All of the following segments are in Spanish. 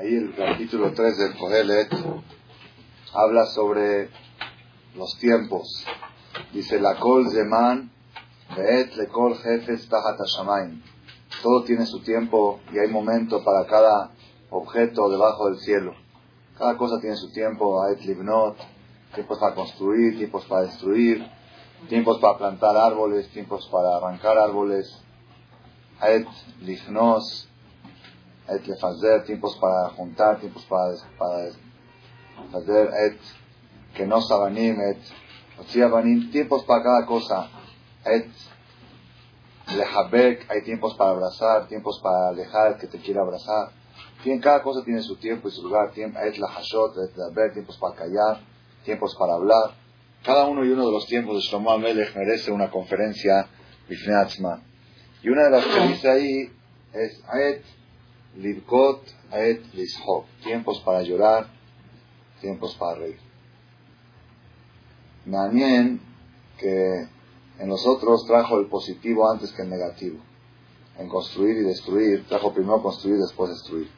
Ahí el capítulo 3 del Kohelet habla sobre los tiempos. Dice, la kol zeman veet le kol jefes Todo tiene su tiempo y hay momento para cada objeto debajo del cielo. Cada cosa tiene su tiempo. Aet libnot, tiempos para construir, tiempos para destruir, tiempos para plantar árboles, tiempos para arrancar árboles. Aet lifnos, et lefazer, tiempos para juntar, tiempos para, para hacer et que no sabanim, et tiempos para cada cosa, et lehabek, hay tiempos para abrazar, tiempos para alejar, que te quiera abrazar. cada cosa tiene su tiempo y su lugar, et lahashot, et tiempos para callar, tiempos para hablar. Cada uno y uno de los tiempos de Shlomo Amelech merece una conferencia Y una de las que dice ahí es et Livkot et lishok. Tiempos para llorar, tiempos para reír. Manien que en nosotros trajo el positivo antes que el negativo. En construir y destruir, trajo primero construir, después destruir.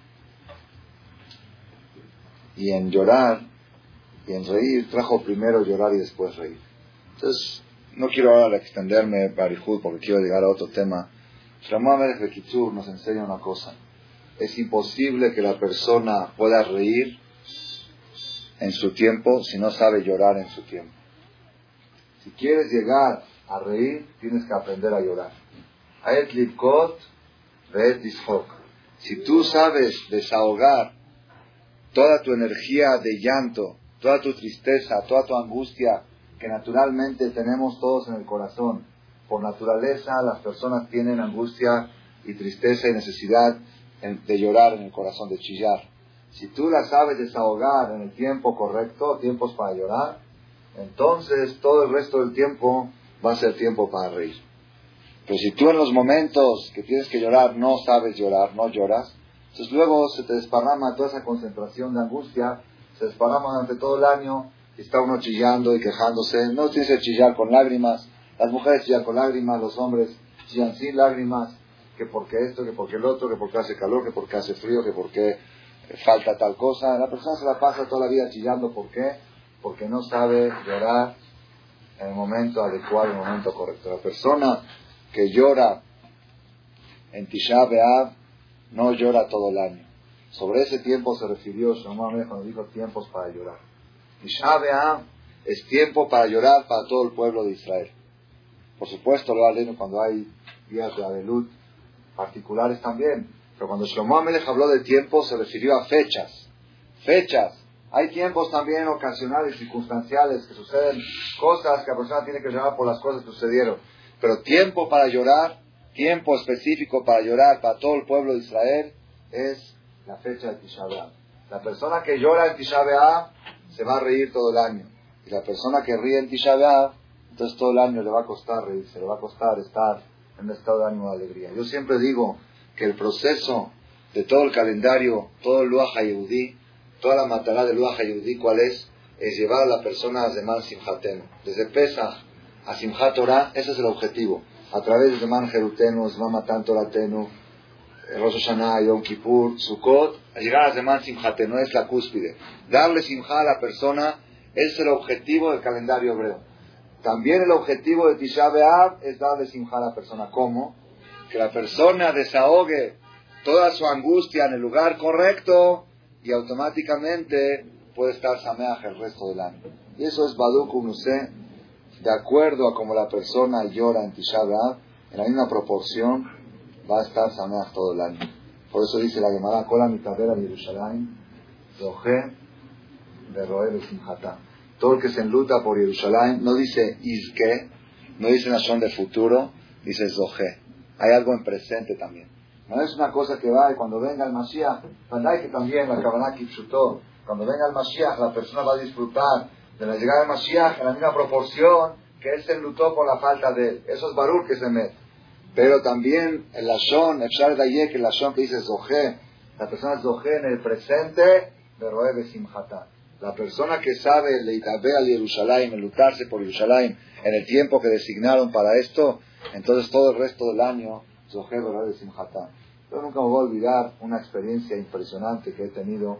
Y en llorar y en reír, trajo primero llorar y después reír. Entonces, no quiero ahora extenderme, Barihud, porque quiero llegar a otro tema. Shlomo de nos enseña una cosa es imposible que la persona pueda reír en su tiempo si no sabe llorar en su tiempo. Si quieres llegar a reír, tienes que aprender a llorar. Si tú sabes desahogar toda tu energía de llanto, toda tu tristeza, toda tu angustia que naturalmente tenemos todos en el corazón, por naturaleza las personas tienen angustia y tristeza y necesidad de llorar en el corazón, de chillar. Si tú la sabes desahogar en el tiempo correcto, tiempos para llorar, entonces todo el resto del tiempo va a ser tiempo para reír. Pero si tú en los momentos que tienes que llorar no sabes llorar, no lloras, entonces luego se te desparrama toda esa concentración de angustia, se desparrama durante todo el año y está uno chillando y quejándose. No tienes que chillar con lágrimas, las mujeres chillan con lágrimas, los hombres chillan sin lágrimas que porque esto, que porque el otro, que porque hace calor, que porque hace frío, que porque falta tal cosa. La persona se la pasa toda la vida chillando. ¿Por qué? Porque no sabe llorar en el momento adecuado, en el momento correcto. La persona que llora en Tisha B'Av no llora todo el año. Sobre ese tiempo se refirió Shlomo cuando dijo tiempos para llorar. Tisha B'Av es tiempo para llorar para todo el pueblo de Israel. Por supuesto, lo aleno cuando hay días de Adelut, particulares también. Pero cuando Shlomo Amelech habló de tiempo, se refirió a fechas. Fechas. Hay tiempos también ocasionales, circunstanciales, que suceden cosas que la persona tiene que llorar por las cosas que sucedieron. Pero tiempo para llorar, tiempo específico para llorar para todo el pueblo de Israel, es la fecha de Tisha La persona que llora en Tisha se va a reír todo el año. Y la persona que ríe en Tisha entonces todo el año le va a costar reírse, le va a costar estar en un estado de ánimo de alegría. Yo siempre digo que el proceso de todo el calendario, todo el Luach Yehudi, toda la matará del Luach Yehudi, ¿cuál es? Es llevar a la persona a Zeman Simchatenu. Desde Pesach a Simchat Torah, ese es el objetivo. A través de Zeman Jerutenu, Zeman Matan Toratenu, Rosh Hashanah, Yom Kippur, Sukkot, a llegar a Zeman Simchatenu, es la cúspide. Darle Simcha a la persona es el objetivo del calendario hebreo. También el objetivo de Tisha B'Av es darle simja a la persona. ¿Cómo? Que la persona desahogue toda su angustia en el lugar correcto y automáticamente puede estar sameaj el resto del año. Y eso es Baduk Unuse, de acuerdo a como la persona llora en Tisha B'Av, en la misma proporción va a estar sameaj todo el año. Por eso dice la Gemara, Kola mitadera de Yerushalayim, Zohe de Roel Simhatá todo el que se enluta por Jerusalén, no dice Izke, no dice Nashon de futuro, dice Zohe. Hay algo en presente también. No es una cosa que va y cuando venga el Mashiach, que también la Kabbalah cuando venga el Mashiach la persona va a disfrutar de la llegada del Mashiach en la misma proporción que él se enlutó por la falta de él. Eso es Barur que se mete. Pero también el Lashon, el Shar que el Lashon que dice Zohe, la persona es Zohe en el presente de Roe Simhatá. La persona que sabe Leitabe al Jerusalén, lutarse por Jerusalén en el tiempo que designaron para esto, entonces todo el resto del año, de Yo nunca me voy a olvidar una experiencia impresionante que he tenido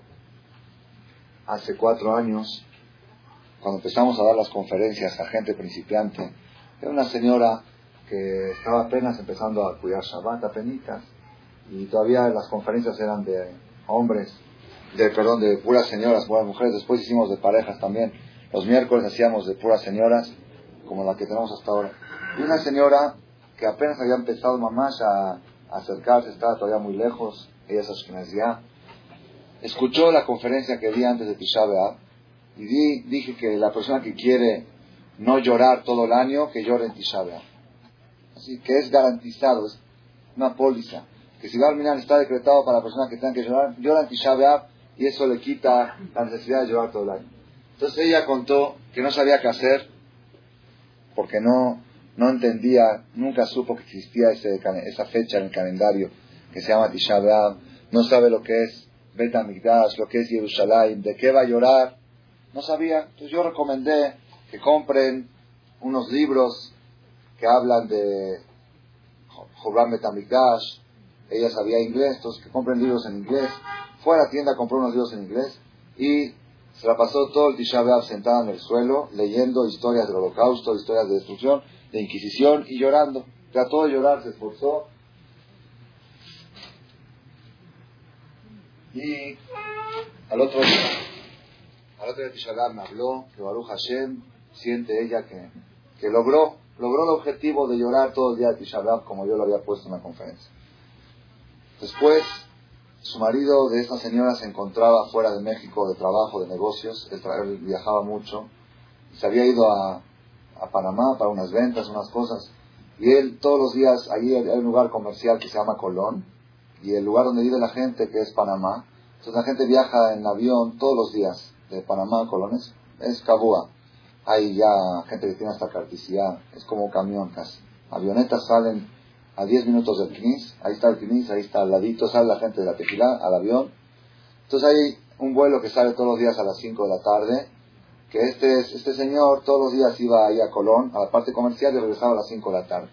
hace cuatro años, cuando empezamos a dar las conferencias a gente principiante. Era una señora que estaba apenas empezando a cuidar Shabbat, apenas, y todavía las conferencias eran de hombres, de perdón, de puras señoras, puras mujeres. Después hicimos de parejas también. Los miércoles hacíamos de puras señoras, como la que tenemos hasta ahora. Y una señora que apenas había empezado mamás a acercarse, estaba todavía muy lejos, ella es ya escuchó la conferencia que di antes de Tisha y dije que la persona que quiere no llorar todo el año, que llore en Tisha Así que es garantizado, es una póliza, que si va a mirar está decretado para la persona que tenga que llorar, llora en Tisha y eso le quita la necesidad de llorar todo el año. Entonces ella contó que no sabía qué hacer porque no no entendía, nunca supo que existía ese, esa fecha en el calendario que se llama Tisha B'Av, no sabe lo que es Bet Amigdash, lo que es Jerusalén, de qué va a llorar, no sabía. Entonces yo recomendé que compren unos libros que hablan de Jobran Bet ella sabía inglés, entonces que compren libros en inglés. Fue a la tienda, compró unos libros en inglés y se la pasó todo el Tisha sentada en el suelo, leyendo historias del holocausto, historias de destrucción, de Inquisición y llorando. Trató de llorar, se esforzó. Y al otro día, al otro día me habló que Baruch Hashem siente ella que, que logró, logró el objetivo de llorar todo el día de Tisha como yo lo había puesto en la conferencia. Después, su marido de esta señora se encontraba fuera de México de trabajo, de negocios, él viajaba mucho, se había ido a, Panamá para unas ventas, unas cosas. Y él todos los días, allí hay un lugar comercial que se llama Colón, y el lugar donde vive la gente, que es Panamá. Entonces la gente viaja en avión todos los días de Panamá a Colón, es, es Cabúa. Hay ya gente que tiene hasta carticidad, es como camión casi. Avionetas salen a 10 minutos del Knis, ahí está el Knis, ahí está al ladito, sale la gente de la Tejilá al avión. Entonces hay un vuelo que sale todos los días a las 5 de la tarde que este, este señor todos los días iba ahí a Colón, a la parte comercial, y regresaba a las 5 de la tarde.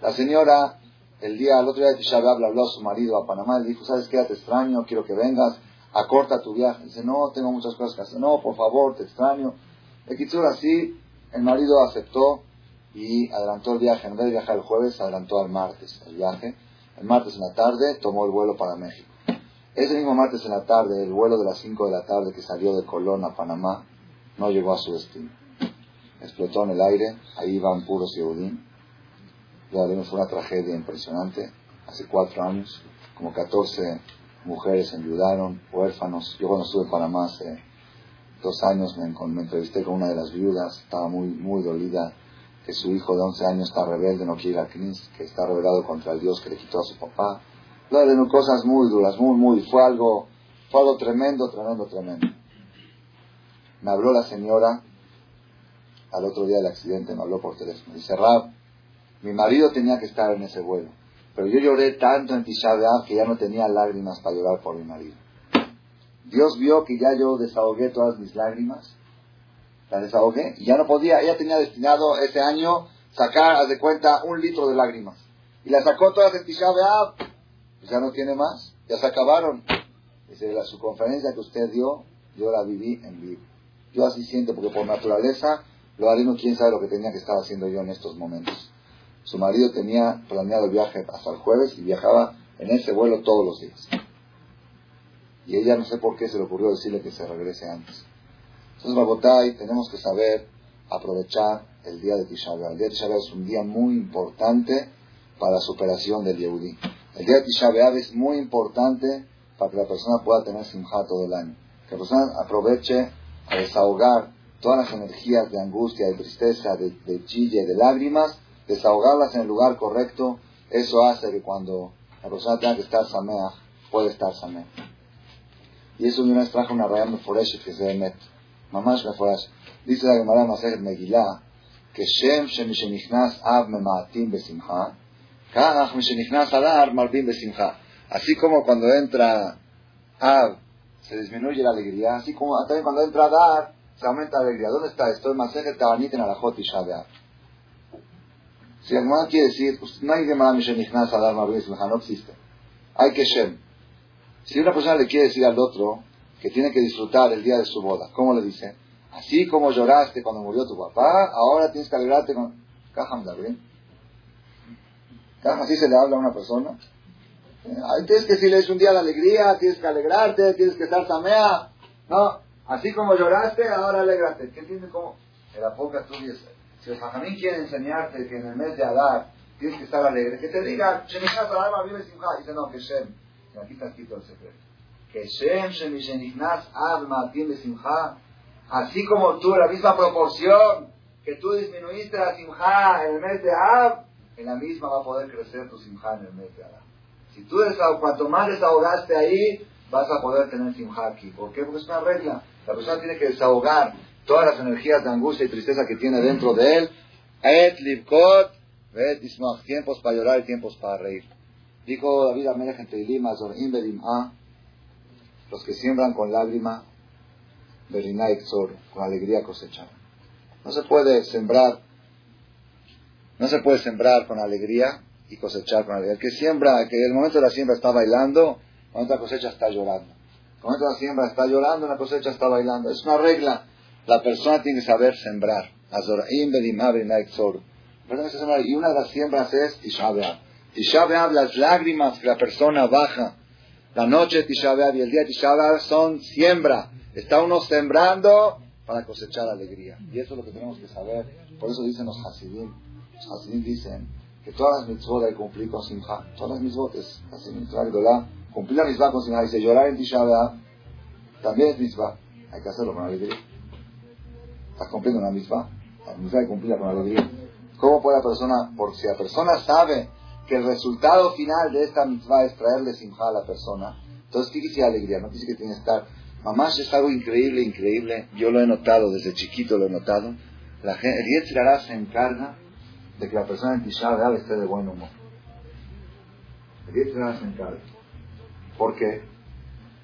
La señora, el día, el otro día de Tisha le habló a su marido a Panamá, le dijo, ¿sabes qué? Te extraño, quiero que vengas, acorta tu viaje. Dice, no, tengo muchas cosas que hacer. No, por favor, te extraño. El Kitsur así, el marido aceptó y adelantó el viaje. En vez de viajar el jueves, adelantó al martes el viaje. El martes en la tarde tomó el vuelo para México. Ese mismo martes en la tarde, el vuelo de las 5 de la tarde que salió de Colón a Panamá, no llegó a su destino. Explotó en el aire, ahí iban puros Yehudim. Ya fue una tragedia impresionante. Hace cuatro años, como 14 mujeres enviudaron, huérfanos. Yo cuando estuve en Panamá hace dos años me, entrevisté con una de las viudas, estaba muy, muy dolida, que su hijo de 11 años está rebelde, no quiere ir a Knis, que está rebelado contra el Dios que le quitó a su papá. de cosas muy duras, muy, muy, fue algo, fue algo tremendo, tremendo, tremendo. Me habló la señora, al otro día del accidente me habló por teléfono. Dice, Rab, mi marido tenía que estar en ese vuelo, pero yo lloré tanto en Tisha que ya no tenía lágrimas para llorar por mi marido. Dios vio que ya yo desahogué todas mis lágrimas, las desahogué, y ya no podía, ella tenía destinado ese año sacar, de cuenta, un litro de lágrimas. Y las sacó todas en pues ya no tiene más, ya se acabaron. Dice, la, su conferencia que usted dio, yo la viví en vivo. Yo así siento, porque por naturaleza, lo haré no quién sabe lo que tenía que estar haciendo yo en estos momentos. Su marido tenía planeado el viaje hasta el jueves y viajaba en ese vuelo todos los días. Y ella no sé por qué se le ocurrió decirle que se regrese antes. Entonces, Babotay, tenemos que saber aprovechar el día de Tisha El día de Tisha es un día muy importante para la superación del Yehudi. El día de Tisha es muy importante para que la persona pueda tener simjá todo el año. Que la persona aproveche a desahogar todas las energías de angustia, de tristeza, de, de chille, de lágrimas, desahogarlas en el lugar correcto, eso hace que cuando la persona tenga que estar samea, puede estar samea. Y eso una vez trajo una raya que se met. Mamash meforesh. Dice la Gemara Maser Megillah que Shem shemishenichnas ab memaatim besimcha, karach mishenichnas adar marbim besimcha. Así como cuando entra Ab se disminuye la alegría, así como también cuando entra a dar, se aumenta la alegría. ¿Dónde está esto? Masejet Tabanit en Alajot y Shabeab. Si la quiere decir, pues, no hay Gemara Mishenichnas a dar Marbim no existe. hay que Shem. Si una persona le quiere decir al otro que tiene que disfrutar el día de su boda, ¿cómo le dice? Así como lloraste cuando murió tu papá, ahora tienes que alegrarte con... Cajamda, ¿bien? Así se le habla a una persona. Tienes que decirle es un día de alegría, tienes que alegrarte, tienes que estar samea. No, así como lloraste, ahora alegrate. ¿Qué entiendes cómo? En la poca tú si el Jajamín quiere enseñarte que en el mes de Adar tienes que estar alegre, que te diga, Shemichat Adar vive Simcha. Dice, no, que Shem. Aquí está escrito el secreto. Que. Así como tú, la misma proporción que tú disminuiste la Simcha en el mes de Ab, en la misma va a poder crecer tu Simcha en el mes de Adar. Si tú cuanto más desahogaste ahí, vas a poder tener simja aquí. ¿Por qué? Porque es una regla. La persona tiene que desahogar todas las energías de angustia y tristeza que tiene dentro de él. Et libkot, et tiempos para llorar y tiempos para reír. Dijo David Amelech en Teilim, a los que siembran con lágrima, con alegría cosechar. No se puede sembrar, no se puede sembrar con alegría y cosechar con alegría. El que siembra, que el momento de la siembra está bailando, el momento de la cosecha está llorando. El momento de la siembra está llorando, la cosecha está bailando. Es una regla. La persona tiene que saber sembrar. Y una de las siembras es Tisha B'Av. las lágrimas que la persona baja. La noche Tisha y el día Tisha son siembra. Está uno sembrando para cosechar alegría. Y eso es lo que tenemos que saber. Por eso dicen los Hasidim. Los Hasidim dicen que todas las mitzvot hay que cumplir con simcha. Todas las mitzvot es así mitzvah la Cumplir la mitzvah con simcha. Dice llorar en Tisha también es mitzvah. Hay que hacerlo con alegría. Estás cumpliendo una mitzvah. La mitzvah hay que cumplirla con alegría. ¿Cómo puede la persona, por si la persona sabe que el resultado final de esta mitzvah es traerle simcha a la persona, entonces tiene que alegría, no dice que tiene que estar. Mamá, es algo increíble, increíble. Yo lo he notado, desde chiquito lo he notado. La gente, el Yetzirará se encarga de que la persona en Tisha esté de buen humor. El Yetzirah se encarga. ¿Por qué?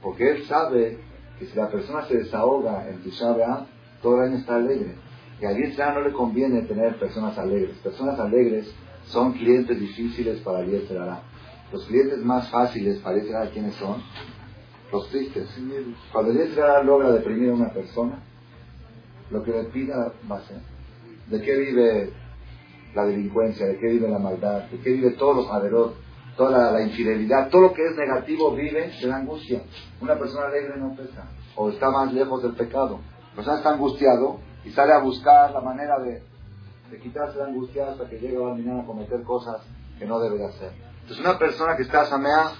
Porque él sabe que si la persona se desahoga en Tisha todo el año está alegre. Y a Yetzirah no le conviene tener personas alegres. Personas alegres son clientes difíciles para Yetzirah. Los clientes más fáciles para Yetzirah, ¿quiénes son? Los tristes. Cuando Yetzirah logra deprimir a una persona, lo que le pida va a ser. ¿De qué vive la delincuencia, de qué vive la maldad, de qué vive todos los averot, toda la, infidelidad, todo lo que es negativo vive de la angustia. Una persona alegre no pesa, o está más lejos del pecado. La persona está angustiado y sale a buscar la manera de, quitarse la angustia hasta que llega a a cometer cosas que no debe de hacer. Entonces una persona que está samea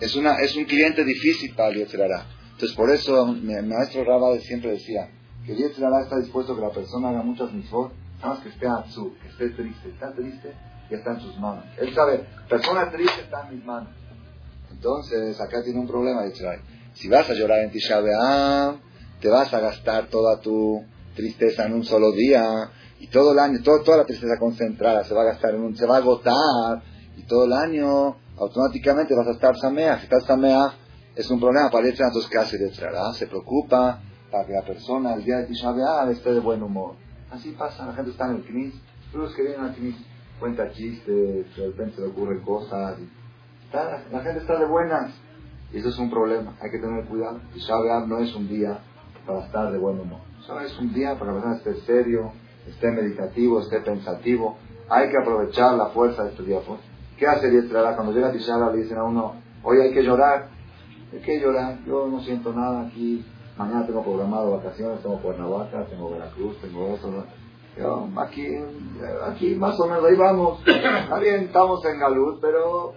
es, una, es un cliente difícil para el Entonces por eso mi, maestro Rabade siempre decía que el está dispuesto a que la persona haga muchas mitzvot Nada más que esté azul, que esté triste. Está triste, y está en sus manos. Él sabe, persona triste está en mis manos. Entonces, acá tiene un problema Israel. Si vas a llorar en Tisha te vas a gastar toda tu tristeza en un solo día y todo el año, toda la tristeza concentrada se va a gastar en un, se va a agotar y todo el año automáticamente vas a estar samea. Si estás samea, es un problema para el entonces ¿qué hace Se preocupa para que la persona el día de Tisha esté de buen humor. Así pasa, la gente está en el CNIS, los que vienen al CNIS cuenta chistes, de repente le ocurren cosas, la gente está de buenas, y eso es un problema, hay que tener cuidado. Shabbat no es un día para estar de buen humor, Shabbat es un día para que la persona esté serio, esté meditativo, esté pensativo, hay que aprovechar la fuerza de este día. Pues. ¿Qué hace Diestrala? Cuando llega Tisha le dicen a uno, hoy hay que llorar. ¿De qué llorar? Yo no siento nada aquí, Mañana tengo programado vacaciones, tengo Cuernavaca, tengo Veracruz, tengo eso. aquí, aquí más o menos, ahí vamos. Está bien, estamos en Galut, pero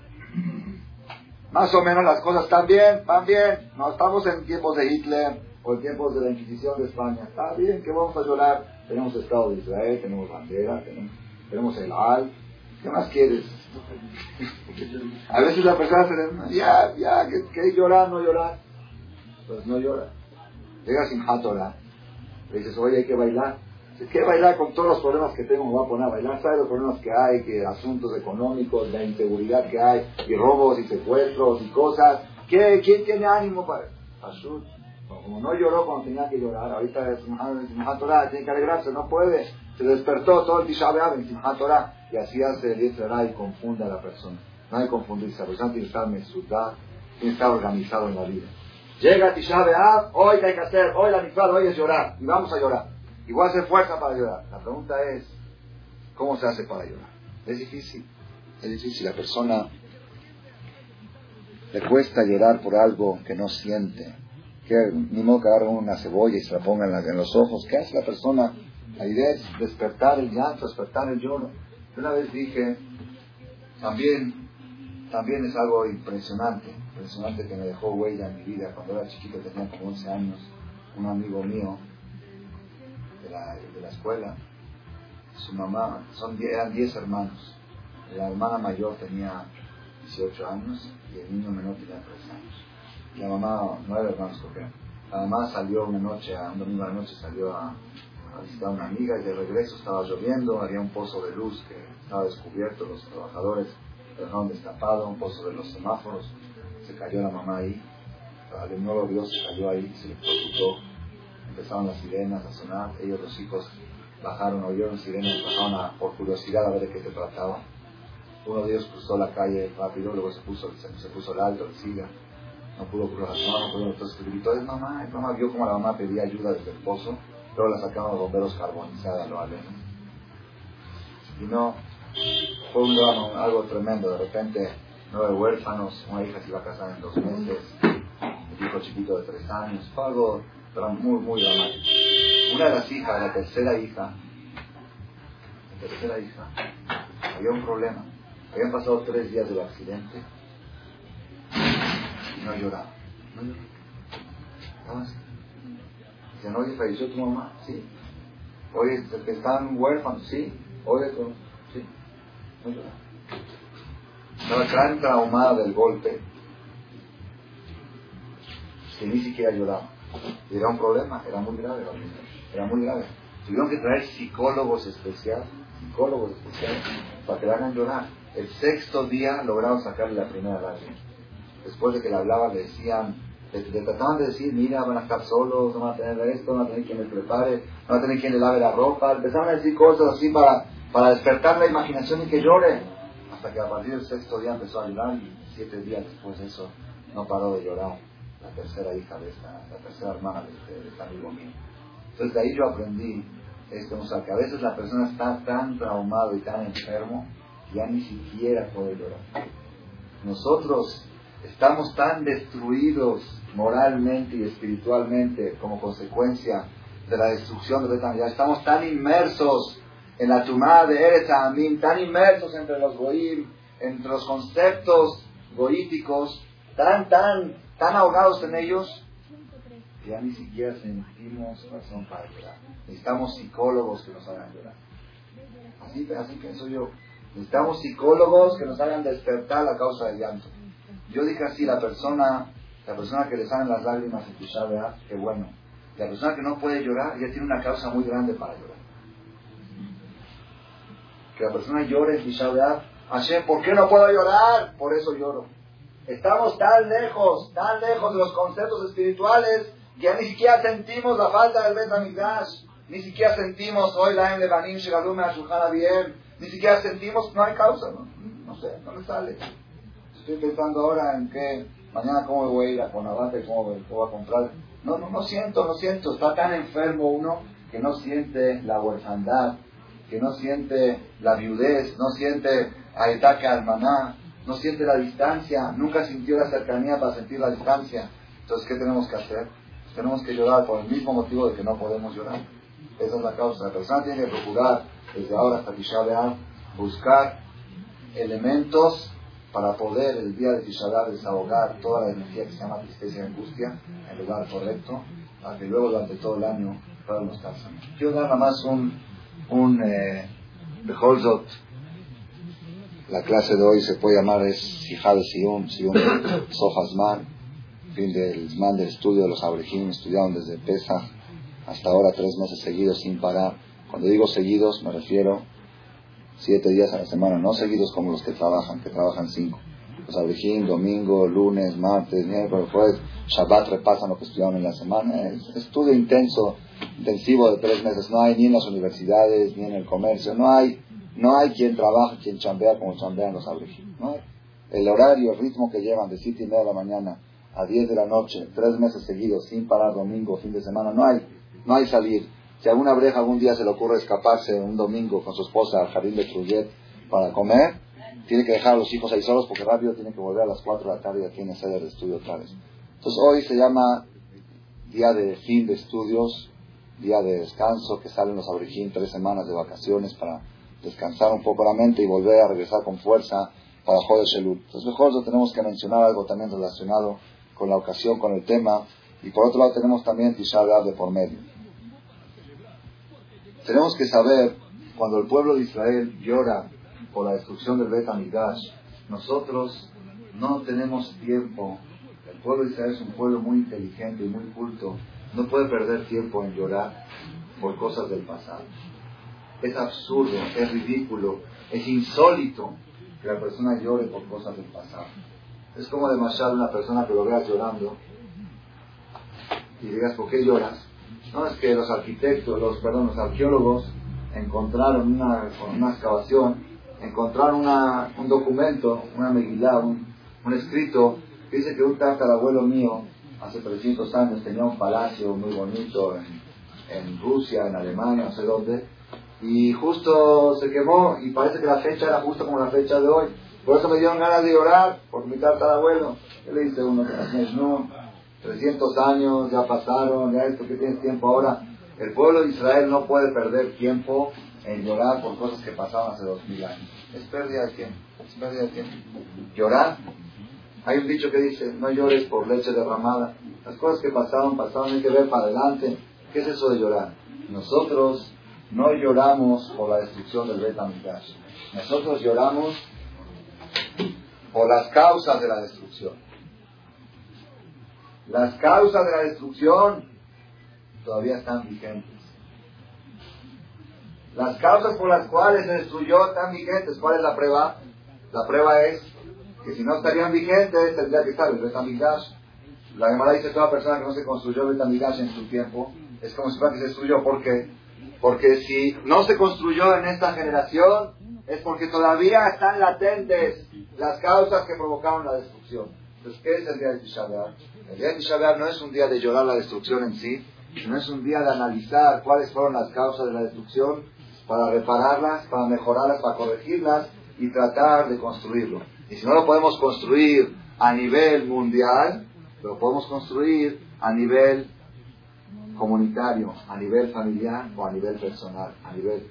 más o menos las cosas están bien, van bien. No estamos en tiempos de Hitler o en tiempos de la Inquisición de España. Está bien, que vamos a llorar. Tenemos Estado de Israel, tenemos bandera, tenemos, el AL. ¿Qué más quieres? A veces la persona se le ya, ya, que, que llorar, no llorar. Pues no llora. Llega sin Torah, le dices, oye, hay que bailar. Que bailar con todos los problemas que tengo, me voy a poner a bailar. ¿Sabes los problemas que hay? Que asuntos económicos, la inseguridad que hay, y robos y secuestros y cosas. ¿Qué, ¿Quién tiene ánimo para Como no lloró cuando tenía que llorar, ahorita es Simchat Torah, tiene que alegrarse, no puede. Se despertó todo el Tisha en Simchat Torah. Y así hace el Yetzirah y confunde a la persona. No hay que confundirse. La persona tiene que estar mesudada, tiene que estar organizado en la vida. Llega Tisha hoy que hay que hacer, hoy la mitad, hoy es llorar, y vamos a llorar. Igual se fuerza para llorar. La pregunta es, ¿cómo se hace para llorar? Es difícil, es difícil. La persona le cuesta llorar por algo que no siente. Ni modo que agarre una cebolla y se la ponga en, los ojos. ¿Qué hace la persona? La idea es despertar el llanto, despertar el lloro. una vez dije, también, también es algo impresionante, impresionante que me dejó huella en mi vida. Cuando era chiquito, tenía como 11 años, un amigo mío de la, de la escuela, su mamá, son, eran 10 hermanos. La hermana mayor tenía 18 años y el niño menor tenía 3 años. La mamá, nueve hermanos creo La mamá salió una noche, un domingo a la noche salió a, visitar a una amiga y de regreso estaba lloviendo, había un pozo de luz que estaba descubierto, los trabajadores lo dejaron destapado, un pozo de los semáforos, se cayó la mamá ahí, el nuevo Dios se cayó ahí, se electrocutó, empezaron las sirenas a sonar, ellos los hijos bajaron, oyeron sirenas, bajaron a, por curiosidad a ver de qué se trataba uno de ellos cruzó la calle rápido, luego se puso, se, puso el alto, el siga. No pudo cruzar, no, pudo, entonces gritó, es mamá, es mamá. Vio como la mamá pedía ayuda desde el pozo, luego la sacaron los bomberos carbonizados, lo aleno. Y no, fue un drama, algo tremendo. De repente, nueve huérfanos, una hija se iba a casar en dos meses, un hijo chiquito de tres años, fue algo muy, muy dramático. Una de las hijas, la tercera hija, la tercera hija, había un problema Habían pasado tres días del accidente no lloraba. No lloraba. Dicen, oye, falleció tu mamá, sí. Oye, que están huérfanos, sí. Oye, tú, sí. No lloraba. Estaba tan traumada del golpe que ni siquiera lloraba. Y era un problema, era muy grave, era muy grave. Tuvieron que traer psicólogos especiales, psicólogos especiales, para que la hagan llorar. El sexto día lograron sacarle la primera lágrima. Después de que le hablaba, le decían, le, trataban de decir, mira, van a estar solos, no van a tener esto, no van a tener quien les prepare, no van a tener quien le lave la ropa. Empezaron a decir cosas así para, para despertar la imaginación y que llore. Hasta que a partir del sexto día empezó a llorar y siete días después de eso no paró de llorar. La tercera hija de esta, la tercera hermana de este, de este amigo mío. Entonces de ahí yo aprendí esto, o sea, que a veces la persona está tan traumado y tan enfermo ya ni siquiera puede llorar. Nosotros estamos tan destruidos moralmente y espiritualmente como consecuencia de la destrucción de Betamia. Estamos tan inmersos en la tumada de Eretz Amim, tan inmersos entre los goim, entre los conceptos goíticos, tan, tan, tan ahogados en ellos, que ya ni siquiera sentimos razón para llorar. Necesitamos psicólogos que nos hagan llorar. Así, así pienso yo. Necesitamos psicólogos que nos hagan despertar la causa del llanto. Yo dije así, la persona, la persona que le salen las lágrimas en Tisha qué bueno. La persona que no puede llorar ya tiene una causa muy grande para llorar. Que la persona llore en Tisha Hashem, ¿por qué no puedo llorar? Por eso lloro. Estamos tan lejos, tan lejos de los conceptos espirituales ya ni siquiera sentimos la falta del Bet Ni siquiera sentimos hoy la M de Banim Shegalume Ashulchan bien ni siquiera sentimos, no hay causa, no, no sé, no me sale. Estoy pensando ahora en que mañana cómo voy a ir a y cómo voy a comprar. No, no, no siento, no siento. Está tan enfermo uno que no siente la huerfandad, que no siente la viudez, no siente Aitaque Almaná, no siente la distancia, nunca sintió la cercanía para sentir la distancia. Entonces, ¿qué tenemos que hacer? tenemos que llorar por el mismo motivo de que no podemos llorar. Esa es la causa. La persona tiene que procurar desde ahora hasta Tisha B'Av, buscar elementos para poder el día de Tisha B'Av desahogar toda la energía que se llama tristeza y angustia en el lugar correcto, para que luego durante todo el año podamos estar sanos. Quiero dar nada más un, un eh, la clase de hoy se puede llamar es Sijad Sion, Sion Sofasman, fin del man del estudio de los abrejín, estudiaron desde Pesach hasta ahora tres meses seguidos sin parar cuando digo seguidos, me refiero siete días a la semana, no seguidos como los que trabajan, que trabajan cinco. Los abrijín, domingo, lunes, martes, miércoles, jueves, Shabbat repasan lo que estudiaron en la semana. Es estudio intenso, intensivo de tres meses. No hay ni en las universidades, ni en el comercio. No hay, no hay quien trabaje, quien chambea como chambean los abrijín. No el horario, el ritmo que llevan de 7 y media de la mañana a 10 de la noche, tres meses seguidos, sin parar domingo, fin de semana, no hay, no hay salir. Si alguna breja algún día se le ocurre escaparse un domingo con su esposa al jardín de Trujillo para comer, tiene que dejar a los hijos ahí solos porque rápido tiene que volver a las 4 de la tarde y ya tiene sede de estudio otra vez. Entonces hoy se llama día de fin de estudios, día de descanso, que salen los aborígenes tres semanas de vacaciones para descansar un poco la mente y volver a regresar con fuerza para Joder Shelul. Entonces mejor lo tenemos que mencionar algo también relacionado con la ocasión, con el tema, y por otro lado tenemos también Tisha de por medio. Tenemos que saber, cuando el pueblo de Israel llora por la destrucción del Bet Amigash, nosotros no tenemos tiempo. El pueblo de Israel es un pueblo muy inteligente y muy culto. No puede perder tiempo en llorar por cosas del pasado. Es absurdo, es ridículo, es insólito que la persona llore por cosas del pasado. Es como demasiado una persona que lo veas llorando y digas, ¿por qué lloras? No, es que los arquitectos, los, perdón, los arqueólogos encontraron una, una excavación, encontraron una, un documento, una meguilá, un, un, escrito, dice que un tatarabuelo mío, hace 300 años, tenía un palacio muy bonito en, en Rusia, en Alemania, no sé dónde, y justo se quemó y parece que la fecha era justo como la fecha de hoy. Por eso me dieron ganas de llorar por mi tatarabuelo. ¿Qué le dice uno? No, 300 años ya pasaron, ya esto que tienes tiempo ahora. El pueblo de Israel no puede perder tiempo en llorar por cosas que pasaron hace dos mil años. Es pérdida de tiempo. Es pérdida de tiempo. Llorar. Hay un dicho que dice, no llores por leche derramada. Las cosas que pasaron, pasaron, hay que ver para adelante. ¿Qué es eso de llorar? Nosotros no lloramos por la destrucción del Bet Nosotros lloramos por las causas de la destrucción. Las causas de la destrucción todavía están vigentes. Las causas por las cuales se destruyó están vigentes. ¿Cuál es la prueba? La prueba es que si no estarían vigentes, tendría que estar el Betamigash. La Gemara dice toda persona que no se construyó el Betamigash en su tiempo es como si fuera que se destruyó. ¿Por qué? Porque si no se construyó en esta generación, es porque todavía están latentes las causas que provocaron la destrucción. Entonces, ¿qué es el día de Tisha El día de Tisha no es un día de llorar la destrucción en sí, sino es un día de analizar cuáles fueron las causas de la destrucción para repararlas, para mejorarlas, para corregirlas y tratar de construirlo. Y si no lo podemos construir a nivel mundial, lo podemos construir a nivel comunitario, a nivel familiar o a nivel personal, a nivel...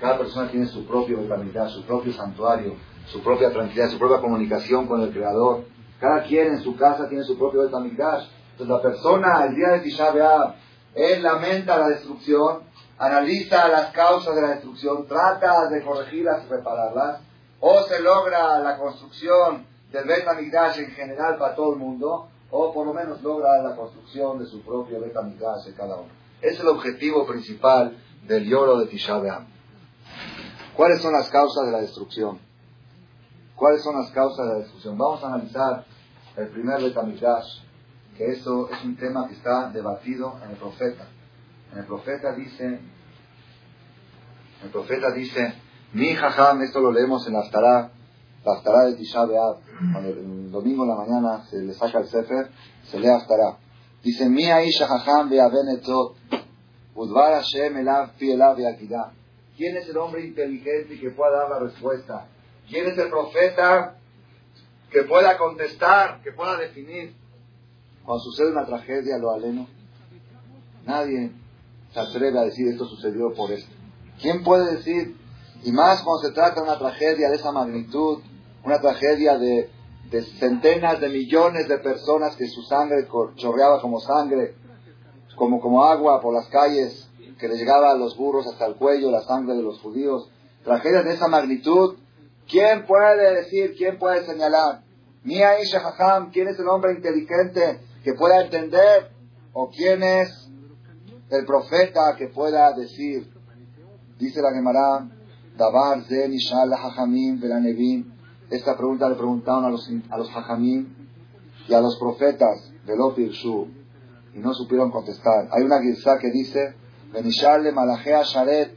Cada persona tiene su propio familiar, su propio santuario, su propia tranquilidad, su propia comunicación con el Creador. Cada quien en su casa tiene su propio Betamigdash. Entonces la persona, el día de Tisha B'Av, él lamenta la destrucción, analiza las causas de la destrucción, trata de corregirlas y repararlas, o se logra la construcción del Betamigdash en general para todo el mundo, o por lo menos logra la construcción de su propio Betamigdash de cada uno. Es el objetivo principal del lloro de Tisha B'Av. ¿Cuáles son las causas de la destrucción? ¿Cuáles son las causas de la destrucción? Vamos a analizar el primer Betamigdash, que eso es un tema que está debatido en el profeta. En el profeta dice, el profeta dice, mi jajam, esto lo leemos en la Aftará, la Aftará de Tisha B'Av, cuando el domingo en la mañana se le saca el Sefer, se lee Aftará. Dice, mi Aisha jajam be'avenetzot, udvar Hashem elav pi elav ¿Quién es el hombre inteligente que pueda dar la respuesta? ¿Quién es el profeta que pueda contestar, que pueda definir? Cuando sucede una tragedia, lo aleno, nadie se atreve a decir esto sucedió por esto. ¿Quién puede decir? Y más cuando se trata de una tragedia de esa magnitud, una tragedia de, de centenas de millones de personas que su sangre chorreaba como sangre, como, como agua por las calles, que le llegaba a los burros hasta el cuello la sangre de los judíos. Tragedias de esa magnitud, ¿quién puede decir, quién puede señalar? Mia Hacham, ¿quién es el hombre inteligente que pueda entender? ¿O quién es el profeta que pueda decir? Dice la Gemara, Dabar Zen Ishal Hachamim Velanevim. Esta pregunta le preguntaron a los, a los Hachamim y a los profetas de Shu y no supieron contestar. Hay una guisa que dice, Benishal Malachea Sharet,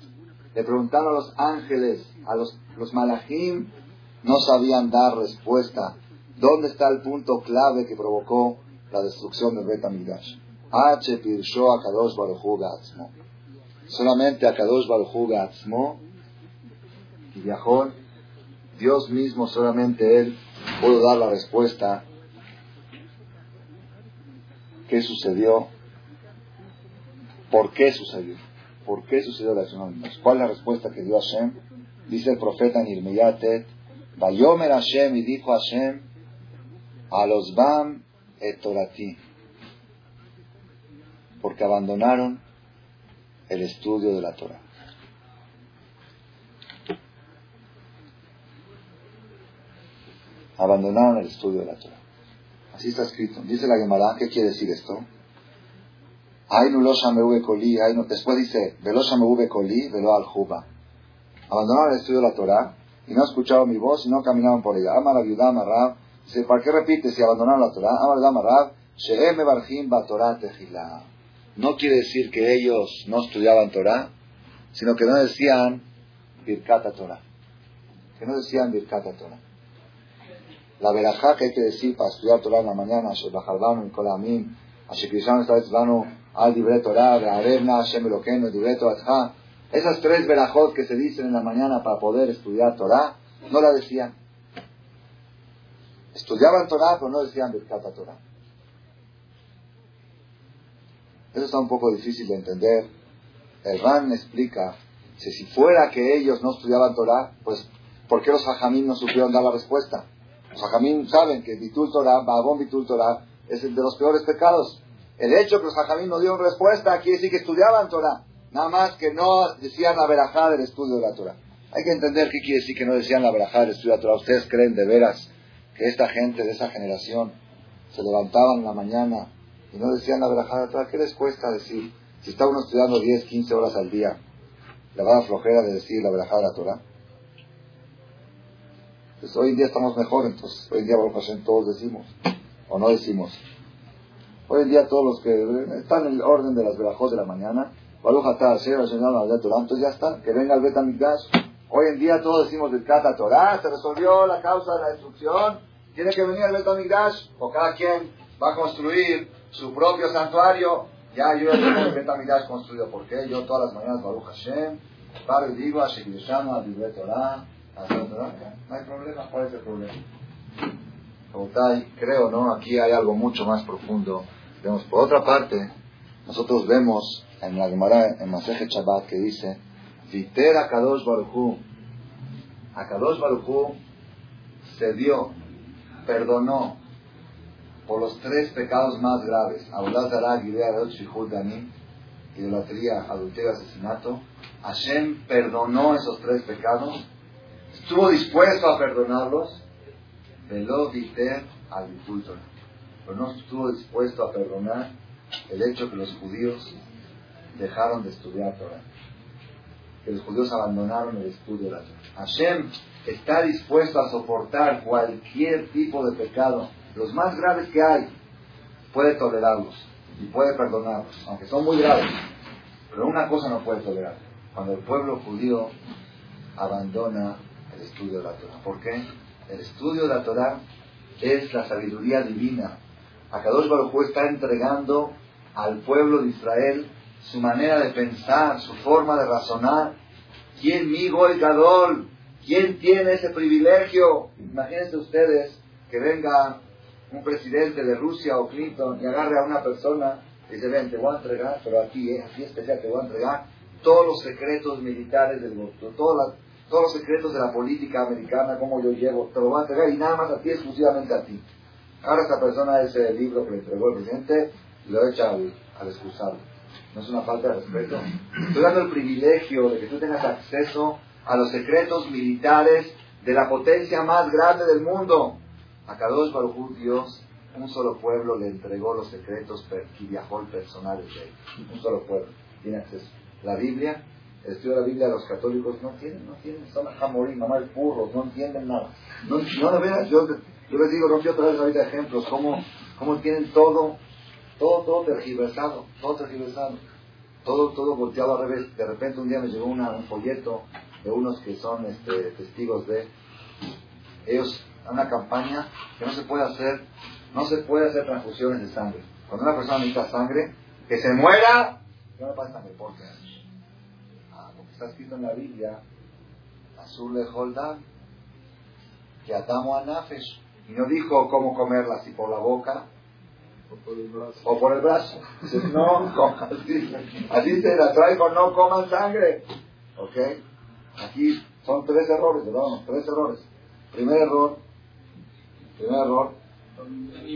le preguntaron a los ángeles, a los, los no sabían dar respuesta. ¿Dónde está el punto clave que provocó la destrucción del Bet Amigash? H. Pirsho Akadosh Baruchu Gatzmo. Solamente Akadosh Baruchu Gatzmo viajó. Dios mismo, solamente Él, pudo dar la respuesta. ¿Qué sucedió? ¿Por qué sucedió? ¿Por qué sucedió la acción ¿Cuál es la respuesta que dio Hashem? Dice el profeta en Irmiyatet, Vayomer Hashem y dijo Hashem, a los Bam et Torati, porque abandonaron el estudio de la Torah. Abandonaron el estudio de la Torah. Así está escrito. Dice la Gemara, ¿qué quiere decir esto? Después dice, Velosha Koli, Velo al Juba. Abandonaron el estudio de la Torah y no escucharon mi voz y no caminaban por ella. Amar viuda Amarrab. Dice, ¿para qué repite si abandonaron la Torah? Amar Amarrab. Shehem Barjim Torah Tejila. No quiere decir que ellos no estudiaban Torah, sino que no decían Birkata Torah. Que no decían Birkata Torah. La verajá que hay que decir para estudiar Torah en la mañana, Shebachardanu, Kolamim, Ashekrishan, Estabetzvanu, Al Dibre Torah, Arevna, Hashem Dibre Torah, esas tres verajot que se dicen en la mañana para poder estudiar Torah, no la decían. Estudiaban Torah, pero no decían Birkata Torah. Eso está un poco difícil de entender. El Ran explica que si fuera que ellos no estudiaban Torah, pues ¿por qué los hajamim no supieron dar la respuesta? Los hajamim saben que Bitul Torah, Babón Bitul Torah, es el de los peores pecados. El hecho que los hajamim no dieron respuesta quiere decir que estudiaban Torah. Nada más que no decían la verajá del estudio de la Torah. Hay que entender qué quiere decir que no decían la verajá del estudio de la Torah. ¿Ustedes creen de veras que esta gente de esa generación se levantaban en la mañana y no decían la verajá de la Torah? ¿Qué les cuesta decir? Si está uno estudiando 10, 15 horas al día, ¿le va a flojera de decir la verajá de la Torah? Pues hoy en día estamos mejor, entonces hoy en día todos decimos, o no decimos. Hoy en día todos los que están en el orden de las verajos de la mañana, entonces ya está, que venga el Betamigdash. Hoy en día todos decimos del Kata Torah, se resolvió la causa de la destrucción, tiene que venir el Betamigdash, o cada quien va a construir su propio santuario. Ya yo ya tengo el Betamigdash construido, ¿por qué? Yo todas las mañanas Baruch Hashem, paro y digo, Hashem Yeshama, Dibre Torah, no hay problema, ¿cuál es el problema? Creo, ¿no? Aquí hay algo mucho más profundo. Vemos, por otra parte, nosotros vemos en la Gemara, en Maseje Shabbat, que dice, Viter Akadosh Baruchu, Akadosh Baruchu cedió, perdonó por los tres pecados más graves, Gidea, Shihud, Danim, idolatría, adulterio, asesinato. Hashem perdonó esos tres pecados, estuvo dispuesto a perdonarlos, veló al pero no estuvo dispuesto a perdonar el hecho que los judíos dejaron de estudiar Torah. Que los judíos abandonaron el estudio de la Torah. Hashem está dispuesto a soportar cualquier tipo de pecado, los más graves que hay, puede tolerarlos y puede perdonarlos, aunque son muy graves. Pero una cosa no puede tolerar, cuando el pueblo judío abandona el estudio de la Torah. ¿Por qué? El estudio de la Torah es la sabiduría divina. Akadosh Baruj está entregando al pueblo de Israel su manera de pensar, su forma de razonar. ¿Quién migo el Gadol? ¿Quién tiene ese privilegio? Imagínense ustedes que venga un presidente de Rusia o Clinton y agarre a una persona y dice, ven, te voy a entregar, pero aquí, eh, aquí especial, te voy a entregar todos los secretos militares del mundo, todos los secretos de la política americana, cómo yo llevo, te lo voy a entregar y nada más a ti, exclusivamente a ti. Ahora esta persona ese libro que le entregó el presidente lo echa al, al excusado. No es una falta de respeto. Estoy dando el privilegio de que tú tengas acceso a los secretos militares de la potencia más grande del mundo. A Kadosh Baruj Dios, un solo pueblo le entregó los secretos el personales de él. Un solo pueblo tiene acceso. La Biblia, de la Biblia los católicos no tienen, no tienen, son jamorín, mamá burros, no entienden nada. No, no de veras, yo, les digo, no quiero traer ahorita ejemplos, cómo, cómo tienen todo todo, todo tergiversado, todo tergiversado, todo, todo volteado al revés. De repente un día me llegó un folleto de unos que son este, testigos de ellos una campaña que no se puede hacer, no se puede hacer transfusiones de sangre. Cuando una persona necesita sangre, que se muera, no le pasa sangre. Porque está escrito en la Biblia, azul de Holdan, que atamos a Nafesh. Y no dijo cómo comerla, si por la boca o por el brazo. no, así, así se la traigo, no coman sangre. ¿Ok? Aquí son tres errores, ¿verdad? Tres errores. Primer error, primer error,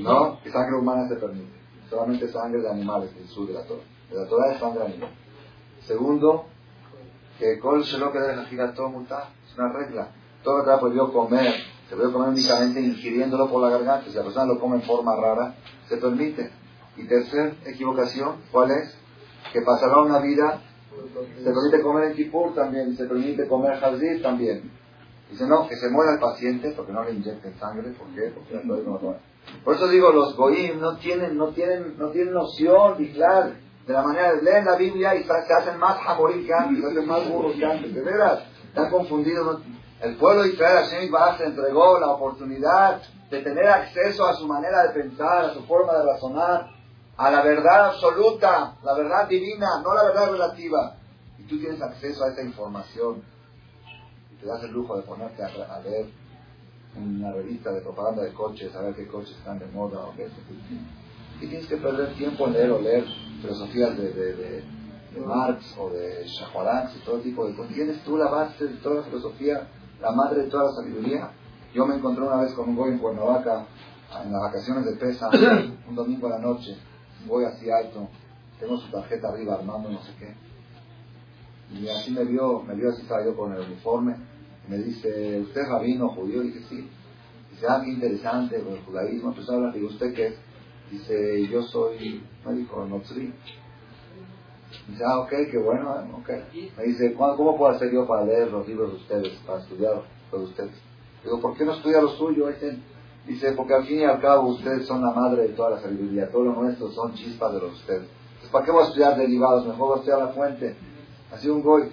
no, que sangre humana se permite. Solamente sangre de animales, del sur de la Torah. De la Torah es sangre animal. Segundo, que col lo que debe girar todo es una regla. Todo lo que ha podido comer, se puede comer únicamente ingiriéndolo por la garganta. Si la persona lo come en forma rara, se permite. Y tercer equivocación, ¿cuál es? Que pasará una vida, se permite comer en Kipur también, se permite comer Hazir también. Dice, no, que se muera el paciente porque no le inyecten sangre. ¿Por qué? Porque no Por eso digo, los goyim no tienen, no tienen, no tienen noción, claro de la manera de leer la Biblia y se hacen más jamorí que antes, se hacen más burros que antes. De veras, están confundidos. El pueblo de Israel, Hashem se entregó la oportunidad de tener acceso a su manera de pensar, a su forma de razonar, a la verdad absoluta, la verdad divina, no la verdad relativa. Y tú tienes acceso a esa información te das el lujo de ponerte a, leer una revista de propaganda de coches, a ver qué coches están de moda o qué. Y tienes que perder tiempo en leer o leer filosofías de, de, Marx o de Shahwarax y todo tipo de cosas. ¿Tienes tú la base de toda la filosofía, la madre de toda la sabiduría? Yo me encontré una vez con un boy en Cuernavaca, en las vacaciones de Pesa, un domingo a la noche, voy así alto, tengo su tarjeta arriba armando no sé qué y así me vio, me vio así estaba yo con el uniforme. Y me dice, ¿usted es rabino judío? Y dije, sí. Dice, ah, qué interesante con el judaísmo. Pues habla, digo, ¿usted qué? Dice, yo soy médico Notzri. Dice, ah, ok, qué bueno, eh, ok. Me dice, ¿cómo puedo hacer yo para leer los libros de ustedes, para estudiar los de ustedes? Digo, ¿por qué no estudia lo suyo? Dice, porque al fin y al cabo ustedes son la madre de toda la sabiduría, todo lo nuestro son chispas de los de ustedes. Entonces, ¿para qué voy a estudiar derivados? Mejor voy a estudiar la fuente. Así un goy.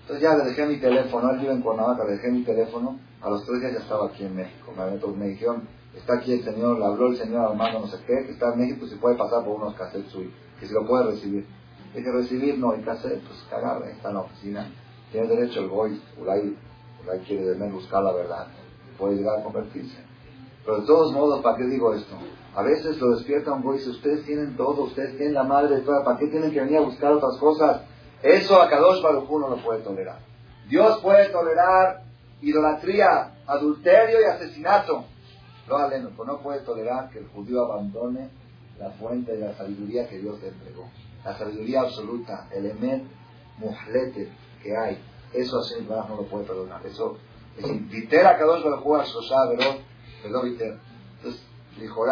Entonces ya le dejé mi teléfono, él vive en Cuernavaca, le dejé mi teléfono. A los tres días ya estaba aquí en México. Me, dijeron, está aquí el señor, le habló el señor Armando no sé qué, que está en México, si puede pasar por unos cassettes suyos, que si lo puede recibir. Dije, recibir no, hay cassette, pues cagar, está en la oficina. Tiene derecho el goy, Ulay, Ulay quiere de menos buscar la verdad, puede llegar a convertirse. Pero de todos modos, ¿para qué digo esto? A veces lo despierta un goy y dice, ustedes tienen todo, ustedes tienen la madre de toda, ¿para qué tienen que venir a buscar otras cosas? Eso a Kadosh Baruj no lo puede tolerar. Dios puede tolerar idolatría, adulterio y asesinato. Lo no puede tolerar que el judío abandone la fuente de la sabiduría que Dios le entregó. La sabiduría absoluta, el emet muhlete que hay. Eso así no lo puede perdonar. Eso es inviter a Kadosh a Shosha Entonces, dijo,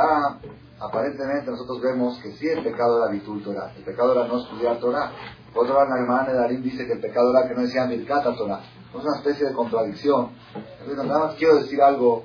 aparentemente nosotros vemos que sí el pecado era Bitul Torah. El pecado era no estudiar Torah. Por otro lado, la de Darín dice que el pecado era que no decía Mirkata Torah. Es una especie de contradicción. Entonces, nada más quiero decir algo.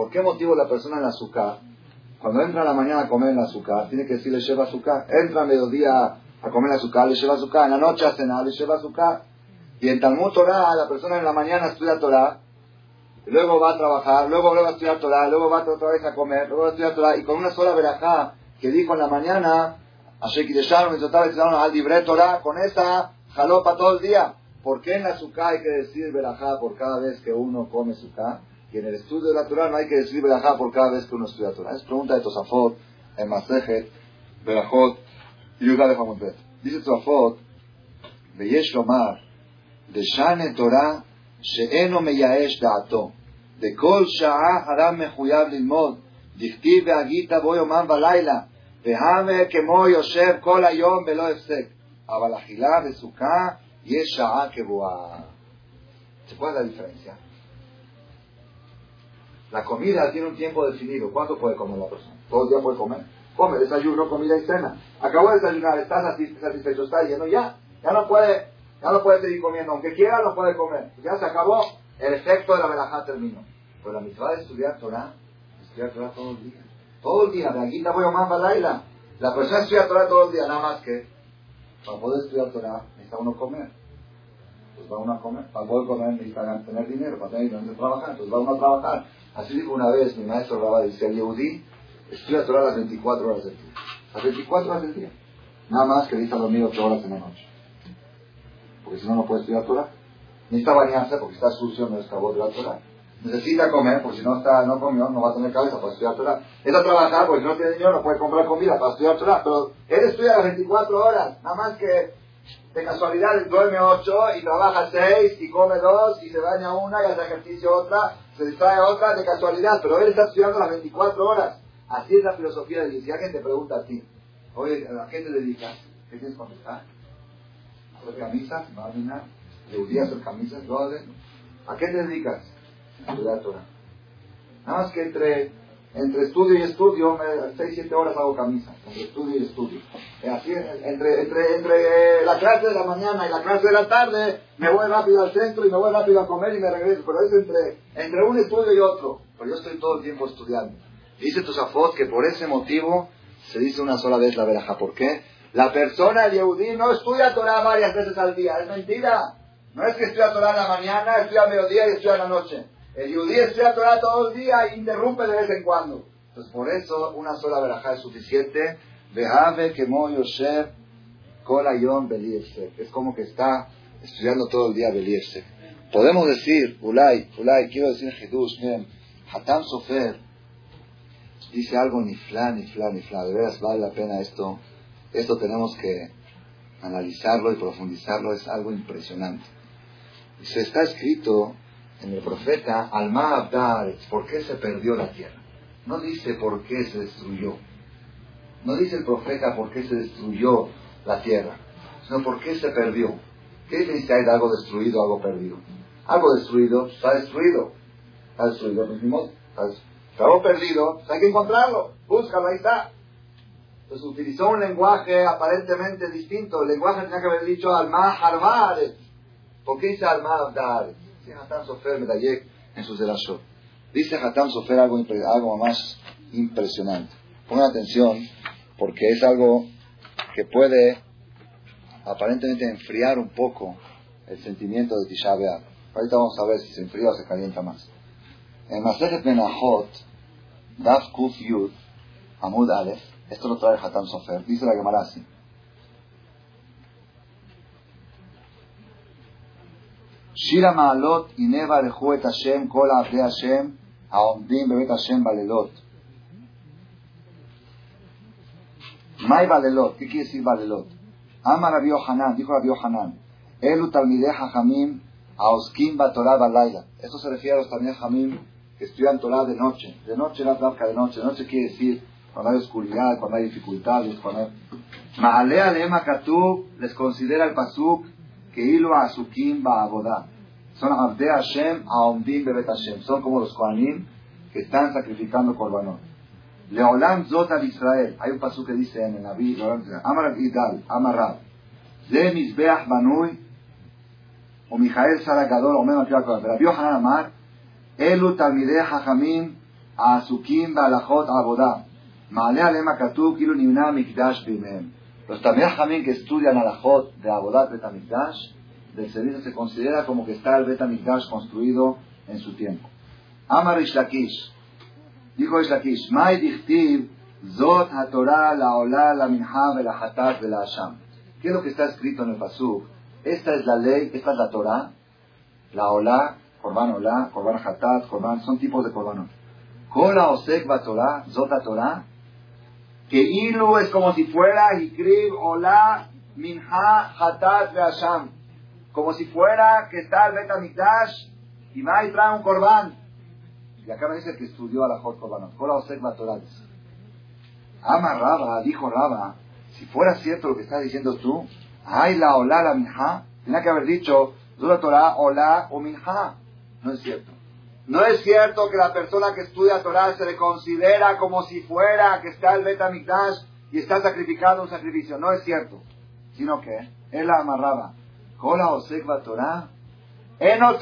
¿Por qué motivo la persona en la azúcar, cuando entra a la mañana a comer en la azúcar, tiene que decirle lleva azúcar? Entra a mediodía a comer azúcar, le lleva azúcar. En la noche a cenar, le lleva azúcar. Y en Talmud Torah, la persona en la mañana estudia Torah, luego va a trabajar, luego va a estudiar Torah, luego va otra vez a comer, luego va a estudiar Torah, y con una sola verajá que dijo en la mañana, al Torah, con esa jaló para todo el día. ¿Por qué en la suká hay que decir verajá por cada vez que uno come suká? Y en el estudio de la Torah no hay que decir verajá por cada vez que uno estudia Torah. Es pregunta de Tosafot, en Masejet, Berajot, Yudah de Hamutbet. Dice Tosafot, ויש לומר, דשנה תורה שאינו מייאש דעתו. בכל שעה הרב מחויב ללמוד, דכתיב והגית בו יומם ולילה, והמה כמו יושב כל היום בלא הפסק. אבל אכילה וסוכה y es Sha'a ¿Se puede la diferencia? La comida tiene un tiempo definido. ¿Cuánto puede comer la persona? ¿Todo el día puede comer? Come, desayuno, comida y cena. Acabó de desayunar, está satisfecho, está lleno, ya. Ya no puede, ya no puede seguir comiendo. Aunque quiera, no puede comer. Ya se acabó. El efecto de la verajá terminó. Pues la mitad de estudiar Torah, estudiar Torah todo el día. Todo el día. De aquí voy a más La persona estudia Torah todo el día, nada más que para poder estudiar Torah necesita uno comer. Pues va uno a comer. Para poder comer necesita tener dinero, para tener dinero trabajar. Entonces va uno a trabajar. Así dijo una vez mi maestro Rabá, dice, el Yehudi estudia Torah las 24 horas del día. Las 24 horas del día. Nada más que necesita dormir 8 horas en la noche. Porque si no, no puede estudiar Torah. Necesita bañarse porque está sucio, no es de la Torah. Necesita comer, porque si no está, no comió, no va a tener cabeza para estudiar Torah. Necesita trabajar, porque si no tiene dinero, no puede comprar comida para estudiar Torah. Pero él estudia las 24 horas. Nada más que de casualidad duerme 8 y trabaja 6 y come 2 y se baña una y hace ejercicio otra, se distrae otra de casualidad. Pero él está estudiando las 24 horas. Así es la filosofía de. Si alguien te pregunta a ti, oye, ¿a qué te dedicas? ¿Qué tienes que contestar? ¿Hacer camisas? ¿Imaginar? ¿Le hacer camisas? ¿A qué te dedicas? Estudiar Torah. Nada más que entre, entre estudio y estudio, 6, 7 horas hago camisas. Entre estudio y estudio. Así, entre, entre, entre la clase de la mañana y la clase de la tarde, me voy rápido al centro y me voy rápido a comer y me regreso. Pero es entre, entre un estudio y otro. Pero yo estoy todo el tiempo estudiando. Dice Tosafot que por ese motivo se dice una sola vez la veraja. ¿Por qué? La persona, el Yehudí, no estudia Torah varias veces al día. Es mentira. No es que estudia Torah en la mañana, estudia al mediodía y estudia en la noche. El Yehudí estudia Torah todo el día e interrumpe de vez en cuando. Entonces, por eso, una sola verajá es suficiente. Vejave que Yosef Kolayón Beliese. Es como que está estudiando todo el día Beliese. Podemos decir, Ulay, Ulay, quiero decir Jesús, miren, Hatam Sofer, dice algo ni fla, ni fla, ni fla. De veras vale la pena esto. Esto tenemos que analizarlo y profundizarlo. Es algo impresionante. Se está escrito en el profeta Alma Abdar, ¿por qué se perdió la tierra? No dice por qué se destruyó. No dice el profeta por qué se destruyó la tierra, sino por qué se perdió. ¿Qué diferencia hay de algo destruido algo perdido? Algo destruido está destruido. Está destruido, pues Está destruido algo perdido, pues hay que encontrarlo. Búscalo, ahí está. Entonces utilizó un lenguaje aparentemente distinto. El lenguaje tenía que haber dicho Alma Harvard. ¿Por qué dice Alma Harvard? Dice Hatam Sofer Medayek en sus delashot. Dice Hatam Sofer algo, algo más impresionante. Pongan atención porque es algo que puede aparentemente enfriar un poco el sentimiento de Tisha B'Av. Ahorita vamos a ver si se enfría o se calienta más. En Masejet Menachot, Daf Kuf Yud, Amud Aleph, esto lo trae Hatam Sofer, dice la Gemara así. Shira Maalot Ineva Lehu et Hashem Kol Abde Hashem Aomdim Bebet Hashem Balelot. Mai Balelot, ¿qué quiere decir Balelot? Ama Rabbi Hanan, dijo Rabbi Hanan, Elu Talmideh Hachamim Aoskim Batorah Balayla. Esto se refiere a los Talmideh Hamim que estudian Torah de noche. De noche la placa de noche. De noche quiere decir cuando hay oscuridad, cuando hay dificultades, cuando hay... Maalea lema katub les considera el pasuk hilo asukim ba'abodah. Son abde Hashem aomdim bebet Hashem. Son como los koanim que están sacrificando korbanot. Leolam zot al Israel. Hay un pasuk que dice en el Naví, Amar Idal, Amar Rab. Ze mizbeach banui, o Mijael Saragadol, o Mema Rabbi Yohanan Amar, Elu talmideh hajamim asukim balachot abodah. Ma'ale alema katuv kilu niuna mikdash bimehem. Los talmideh hajamim que estudian alajot de abodat betamikdash, del servicio se considera como que está el betamikdash construido en su tiempo. Amar Ishlakish. Dijo Ishlakish, Mai dichtiv zot hatorah la ola la minha la hatat la hasham. ¿Qué es lo que está escrito en el pasuk? Esta es la ley, esta es la Torah, la ola Korban Ola, Korban Hatat, Korban, son tipos de Korbanot. Kola Osek Torah, Zota Torah, que Ilu es como si fuera Hikrib Ola, Minha, Hatat, Veasham. Como si fuera que está el Betamikdash y va y trae un Korban. Y acá me dice que estudió a la Jot Korbanot. Kola Osek Torah. Ama Raba, dijo Raba, si fuera cierto lo que estás diciendo tú, ay la Ola, la Minha, tenía que haber dicho, Zota Torah, Ola o Minha. No es cierto. No es cierto que la persona que estudia Torah se le considera como si fuera que está el Betamikdash y está sacrificando un sacrificio. No es cierto. Sino que él la amarraba. Kola Osekva Torah. Eno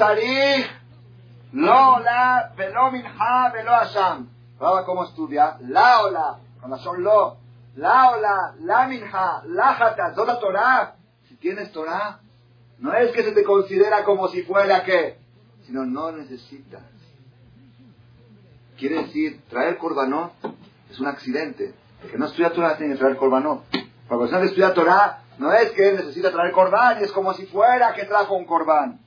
Lo la velo minha velo asham. cómo estudia. La ola. Con la son lo. La ola. La minha. La jata. Toda Torah. Si tienes Torah. No es que se te considera como si fuera que. Sino no necesitas. Quiere decir, traer corbanot es un accidente. El que no estudia Torah tiene que traer corbanot. La persona que estudia Torah no es que necesita traer corbán, es como si fuera que trajo un corbán.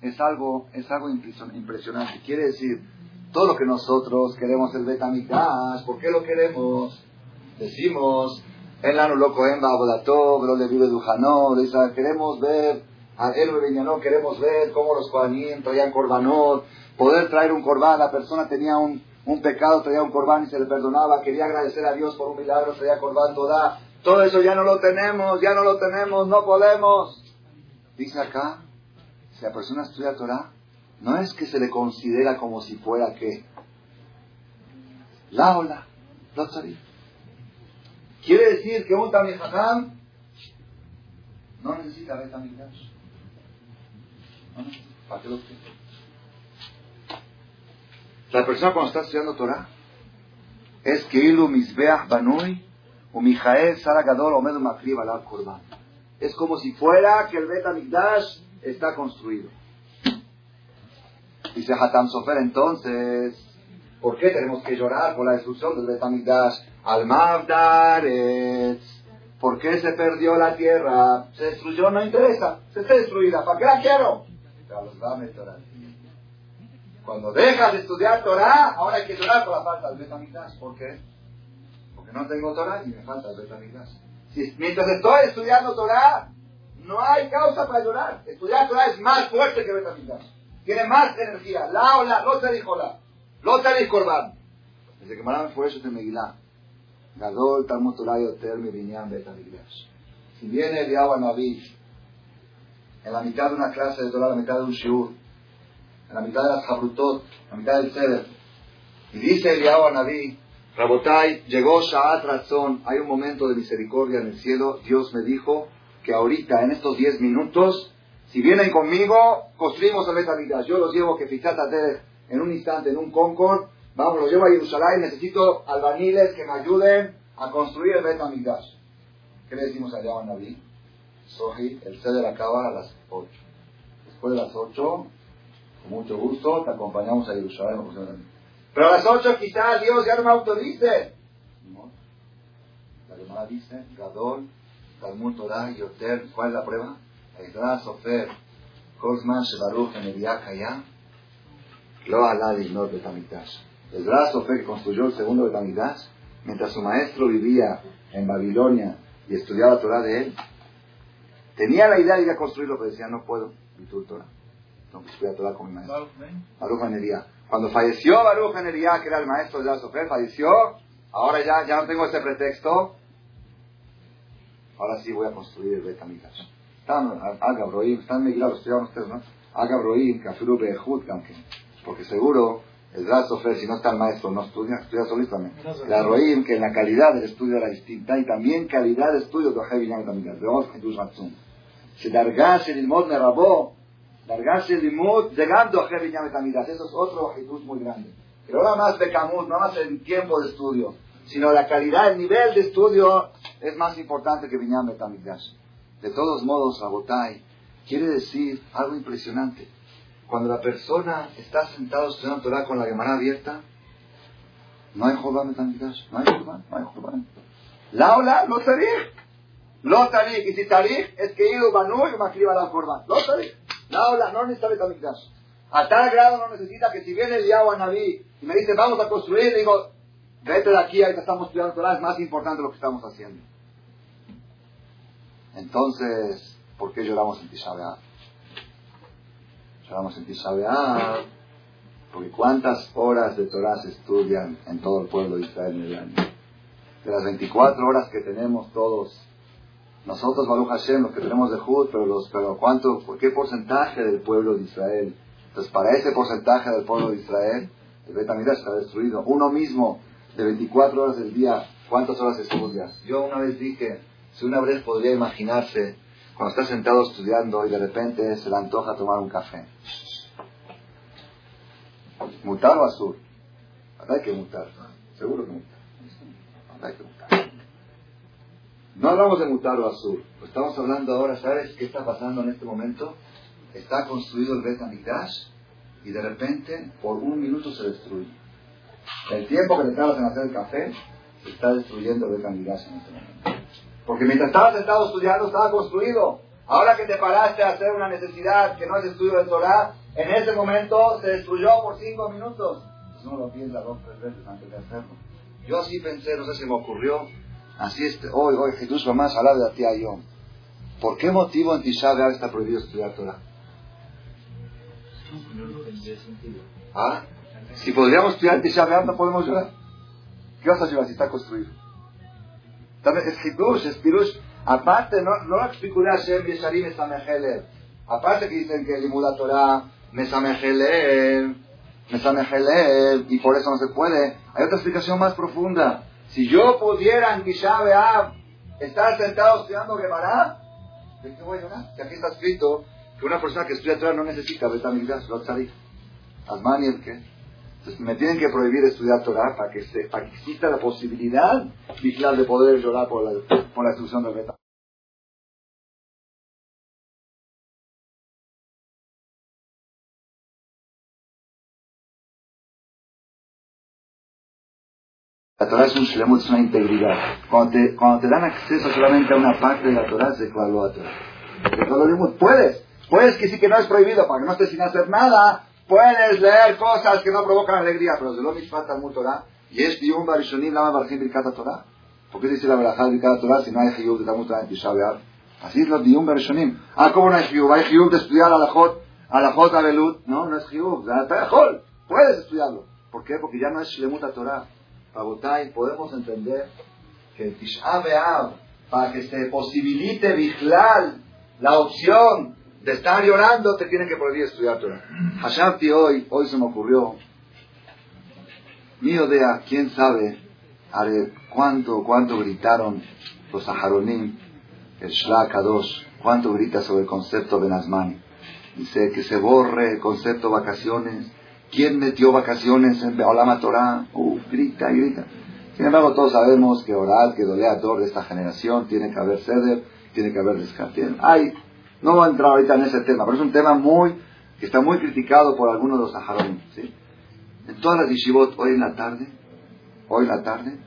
Es algo, es algo impresionante. Quiere decir, todo lo que nosotros queremos el Betamikdash, ¿por qué lo queremos? Decimos, el ano loco en Babodató, lo le vive Dujanó, queremos ver, él no queremos ver cómo los Kohanim traían corbanot, poder traer un corbán, la persona tenía un, un pecado, traía un corbán y se le perdonaba, quería agradecer a Dios por un milagro, traía corbán toda, todo eso ya no lo tenemos, ya no lo tenemos, no podemos. Dice acá, si la persona estudia Torah, no es que se le considera como si fuera que la ola, lo Quiere decir que un Tamihajam no necesita ver necesita. ¿Para qué lo? La persona cuando está estudiando Torah es que ilu misbeach banui o mijael saragador o medu makriba la kurban. Es como si fuera que el Bet está construido. Dice Hatam Sofer entonces, ¿por qué tenemos que llorar por la destrucción del Bet Al Mavdaretz. ¿Por qué se perdió la tierra? Se destruyó, no interesa. Se está destruida. ¿Para qué la quiero? Cuando dejas de estudiar Torah, ahora hay que llorar por la falta del Betamigdash. ¿Por qué? Porque no tengo Torah y me falta el Betamigdash. Si, mientras estoy estudiando Torah, no hay causa para llorar. Estudiar Torah es más fuerte que Betamigdash. Tiene más energía. La ola, lo te dijo la. Lo dijo Desde que Maram fue eso de Megilá. Gadol, Talmud Torah, Yoter, Betamigdash. Si viene el Yahweh Naví en la mitad de una clase de Torah, la mitad de un shiur, en la mitad de las Habrutot, en la mitad del Seder. Y dice Eliyahu Naví, Rabotai, llegó Sha'at Razón, hay un momento de misericordia en el cielo, Dios me dijo que ahorita, en estos 10 minutos, si vienen conmigo, construimos el Betamigdash. Yo los llevo que fijate en un instante, en un Concord, vamos, los llevo a Jerusalén, necesito albaniles que me ayuden a construir el Betamigdash. ¿Qué le decimos a Eliyahu Naví? Sohi, el Seder acaba a las 8. Después de las 8, mucho gusto, te acompañamos a Jerusalén. Pero a las 8 quizás Dios ya no me autorice. No. La llamada dice, Gadol, Talmud Torah, Yoter, ¿cuál es la prueba? Ezra, Sofer, Kozman, Shebaruch, ya, Lo Aladi, no Betamidash. Ezra, Sofer, que construyó el segundo Betamidash, mientras su maestro vivía en Babilonia y estudiaba Torah de él, tenía la idea de ir a construirlo, pero decía, no puedo, mi Torah. No, pues voy a Torah con mi maestro. Baruch Benería. Cuando falleció Baruch Benería, que era el maestro de la Sofer, falleció, ahora ya, ya no tengo ese pretexto. Ahora sí voy a construir el Betamidash. Están, Agabroim, están Megillah, lo estudiaban ustedes, ¿no? Agabroim, Kafuru Behut, porque seguro el Sofer, si no está el maestro, no estudia, estudia solito también. La Roim, que en la calidad del estudio era distinta, y también calidad de estudio de Ojev Binyam Betamidash. Veamos Jesús Matzum. Se dargase el mod Merabó, Largarse el limud llegando a Betamidas. Eso es otro actitud muy grande. Pero no más Becamut, no más el tiempo de estudio, sino la calidad, el nivel de estudio es más importante que Viñam Betamidas. De todos modos, Rabotai quiere decir algo impresionante. Cuando la persona está sentado estudiando Torah con la Gemara abierta, no hay Jobán Betamidas, no hay Jobán, no hay Jobán. La ola, lo tarik. Tarik. Y si tarik, es que Banu y Makriba la forma. Lo tarik. La no necesita Betamikdash. A tal grado no necesita que si viene el Yahweh Naví y me dice vamos a construir, digo, vete de aquí, ahorita estamos estudiando Torah, es más importante lo que estamos haciendo. Entonces, ¿por qué lloramos en Tisha Lloramos en Tisha porque cuántas horas de Torah se estudian en todo el pueblo de Israel en el año. De las 24 horas que tenemos todos nosotros, Baruch Hashem, los que tenemos de Jud, pero, los, pero ¿cuánto, ¿qué porcentaje del pueblo de Israel Entonces, para ese porcentaje del pueblo de Israel, el Betamigdash está destruido. Uno mismo, de 24 horas del día, ¿cuántas horas estudias? Yo una vez dije, si una vez podría imaginarse, cuando está sentado estudiando y de repente se le antoja tomar un café. ¿Mutar o azul? Hay que mutar. Seguro que mutar. Hay que mutar. No hablamos de mutar o azul. Estamos hablando ahora, ¿sabes qué está pasando en este momento? Está construido el Bet y de repente por un minuto se destruye. El tiempo que le estabas en hacer el café se está destruyendo el Bet en este momento. Porque mientras estabas sentado estudiando estaba construido. Ahora que te paraste a hacer una necesidad que no es estudio del Torah, en ese momento se destruyó por cinco minutos. Pues no lo piensa dos tres veces antes de hacerlo. Yo así pensé, no sé si me ocurrió. Así es, hoy, hoy Jesús más hablar de a yo. ¿Por qué motivo en Tisha está prohibido estudiar Torah? ¿Ah? Si podríamos estudiar Tisha no podemos llorar. ¿Qué vas a llorar si está construido? También es Hidush, es Pirush. Aparte, no, no lo explicó Hashem Yesharim Mesamejelev. Aparte que dicen que Limuda Torah Mesamejelev, Mesamejelev, y por eso no se puede. Hay otra explicación más profunda. Si yo pudiera en estar sentado estudiando Gemara, ¿de qué voy a llorar? Que aquí está escrito que una persona que estudia Torah no necesita Betamigdash, lo tzadik. Asmani el que. Entonces me tienen que prohibir estudiar Torah para que, se, para que exista la posibilidad de poder llorar por la, por la destrucción del Betamigdash. La Torah es un shlemut, es una integridad. Cuando te, cuando te dan acceso solamente a una parte de la Torah, se evalúa a Torah. Puedes, puedes que sí que no es prohibido, para que no estés sin hacer nada, puedes leer cosas que no provocan alegría, pero de lo mismo Talmud Torah, y es Dium Barishonim Lama Barjim Birkat Torah. ¿Por qué dice la Berajá Birkat Torah si no hay Hiyub de Talmud Torah en Tisha Así es lo Dium Barishonim. Ah, ¿cómo no hay Hiyub? Hay Hiyub de estudiar a la Jot, a la Jot. No, no es Hiyub, Puedes estudiarlo. ¿Por qué? Porque ya no es Shlemut Torah podemos entender que el Tisha para que se posibilite Bijlal la opción de estar llorando, te tienen que prohibir estudiar Torah. Hashabti hoy, hoy se me ocurrió, mío de quién sabe, cuánto, cuánto gritaron los Saharonim, el Shlak Kadosh, cuánto grita sobre el concepto de Nazmani. Dice que se borre el concepto vacaciones, ¿Quién metió vacaciones en Beolama Torah? Uf, grita y grita. Sin embargo, todos sabemos que oral, que doleador de esta generación, tiene que haber ceder, tiene que haber descarte. Ay, no voy a entrar ahorita en ese tema, pero es un tema muy, que está muy criticado por algunos de los saharones. ¿sí? En todas las yeshivot, hoy en la tarde, hoy en la tarde,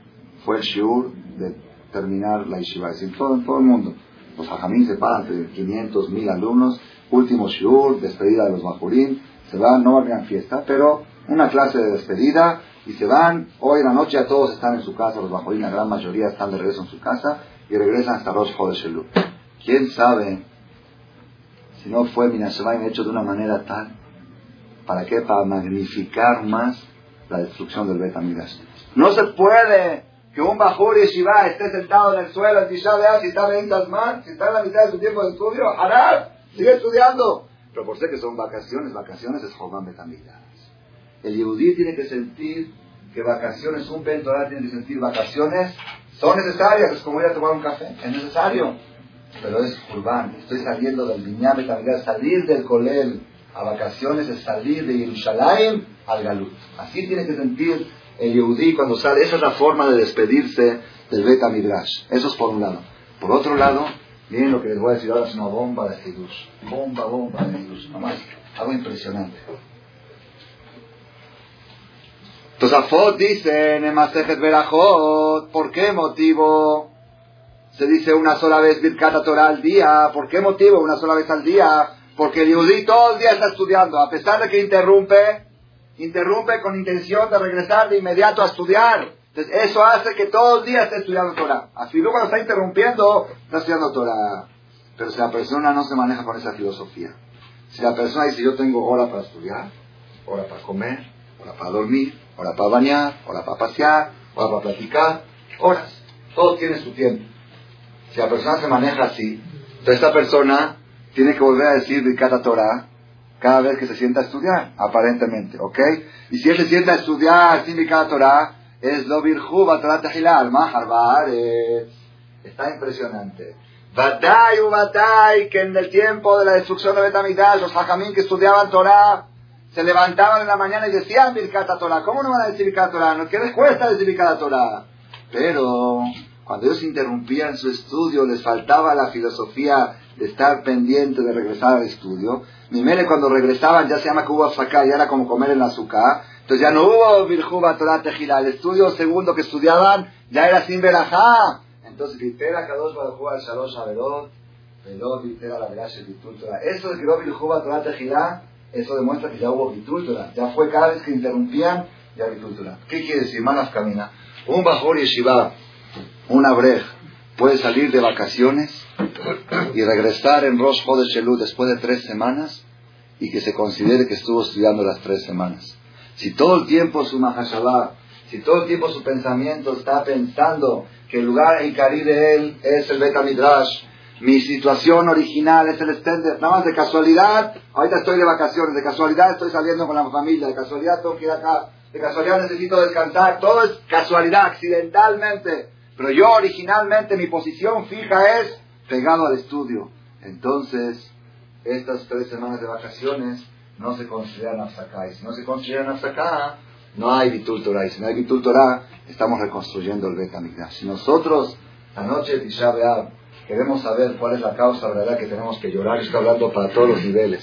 fue el shiur de terminar la yeshiva. Es decir, todo, en todo el mundo. Los hajamín se pagan entre 500, 1000 alumnos, último shiur, despedida de los majurín, se van, no a fiesta, pero una clase de despedida y se van. Hoy en la noche todos están en su casa, los bajorín, la gran mayoría están de regreso en su casa y regresan hasta Rosh Shelú. ¿Quién sabe si no fue Minashemayim hecho de una manera tal? ¿Para qué? Para magnificar más la destrucción del Bet No se puede que un Bajur Yeshiva esté sentado en el suelo en Tisha si está en si está en la mitad de su tiempo de estudio, Hará, sigue estudiando. Pero por ser que son vacaciones, vacaciones es Jobán Betamidas. El Yehudí tiene que sentir que vacaciones, un pentoral tiene que sentir vacaciones, son necesarias, es como ir a tomar un café, es necesario. Pero es urbano, estoy saliendo del Viñá Betamidas, salir del Colel a vacaciones es salir de Jerusalén al Galut. Así tiene que sentir el Yehudí cuando sale. Esa es la forma de despedirse del Beta Eso es por un lado. Por otro lado, Miren lo que les voy a decir ahora, es una bomba de Jesús. Bomba, bomba de Jesús. Nomás, algo impresionante. Tosafot dice en Emasejet Berajot, ¿por qué motivo se dice una sola vez Birkat Torah al día? ¿Por qué motivo una sola vez al día? Porque el Yudí todo el día está estudiando, a pesar de que interrumpe, interrumpe con intención de regresar de inmediato a estudiar. Entonces, eso hace que todo el día esté estudiando Torah. Así luego cuando está interrumpiendo, está estudiando Torah. Pero si la persona no se maneja con esa filosofía, si la persona dice yo tengo hora para estudiar, hora para comer, hora para dormir, hora para bañar, hora para pasear, hora para platicar, horas. Todo tiene su tiempo. Si la persona se maneja así, entonces esta persona tiene que volver a decir Bikata Torah cada vez que se sienta a estudiar, aparentemente, ¿ok? Y si él se sienta a estudiar sin cada Torah, es lo virjú, Torah Tehilal, Mahar Está impresionante. Batay u batay, que en el tiempo de la destrucción de Betamigdash, los hajamín que estudiaban Torah, se levantaban en la mañana y decían Birkat Torah. ¿Cómo no van a decir Birkat Torah? ¿Qué les cuesta decir Birkat Torah? Pero cuando ellos interrumpían su estudio, les faltaba la filosofía de estar pendiente de regresar al estudio. Mimele cuando regresaban ya se llama que hubo ya era como comer en azúcar. Entonces ya no hubo Virjuba Torah Tejila. El estudio segundo que estudiaban ya era sin verajá. Entonces, Vitera Kadosh Baruj al Shalosh Averot, Velot Vitera la Verash Torah. Eso de que hubo Virjuba Torah Tejila, eso demuestra que ya hubo Torah. Ya fue cada vez que interrumpían, ya Torah. ¿Qué quiere decir? Manas camina. Un Bajor Yeshiva, un Abrej, puede salir de vacaciones y regresar en Rosh Chodesh Elul después de tres semanas y que se considere que estuvo estudiando las tres semanas. Si todo el tiempo su Mahashabah, si todo el tiempo su pensamiento está pensando que el lugar en Cari de él es el Beta Midrash, mi situación original es el extender, nada más de casualidad, ahorita estoy de vacaciones, de casualidad estoy saliendo con la familia, de casualidad tengo que ir acá, de casualidad necesito descansar, todo es casualidad, accidentalmente, pero yo originalmente mi posición fija es pegado al estudio. Entonces, estas tres semanas de vacaciones no se consideran afsakah. Y si no se consideran afsakah, no hay Bitul Torah. Y si no hay Bitul Torah, estamos reconstruyendo el Bet Si nosotros, la noche de Tisha queremos saber cuál es la causa verdadera que tenemos que llorar, estoy hablando para todos los niveles,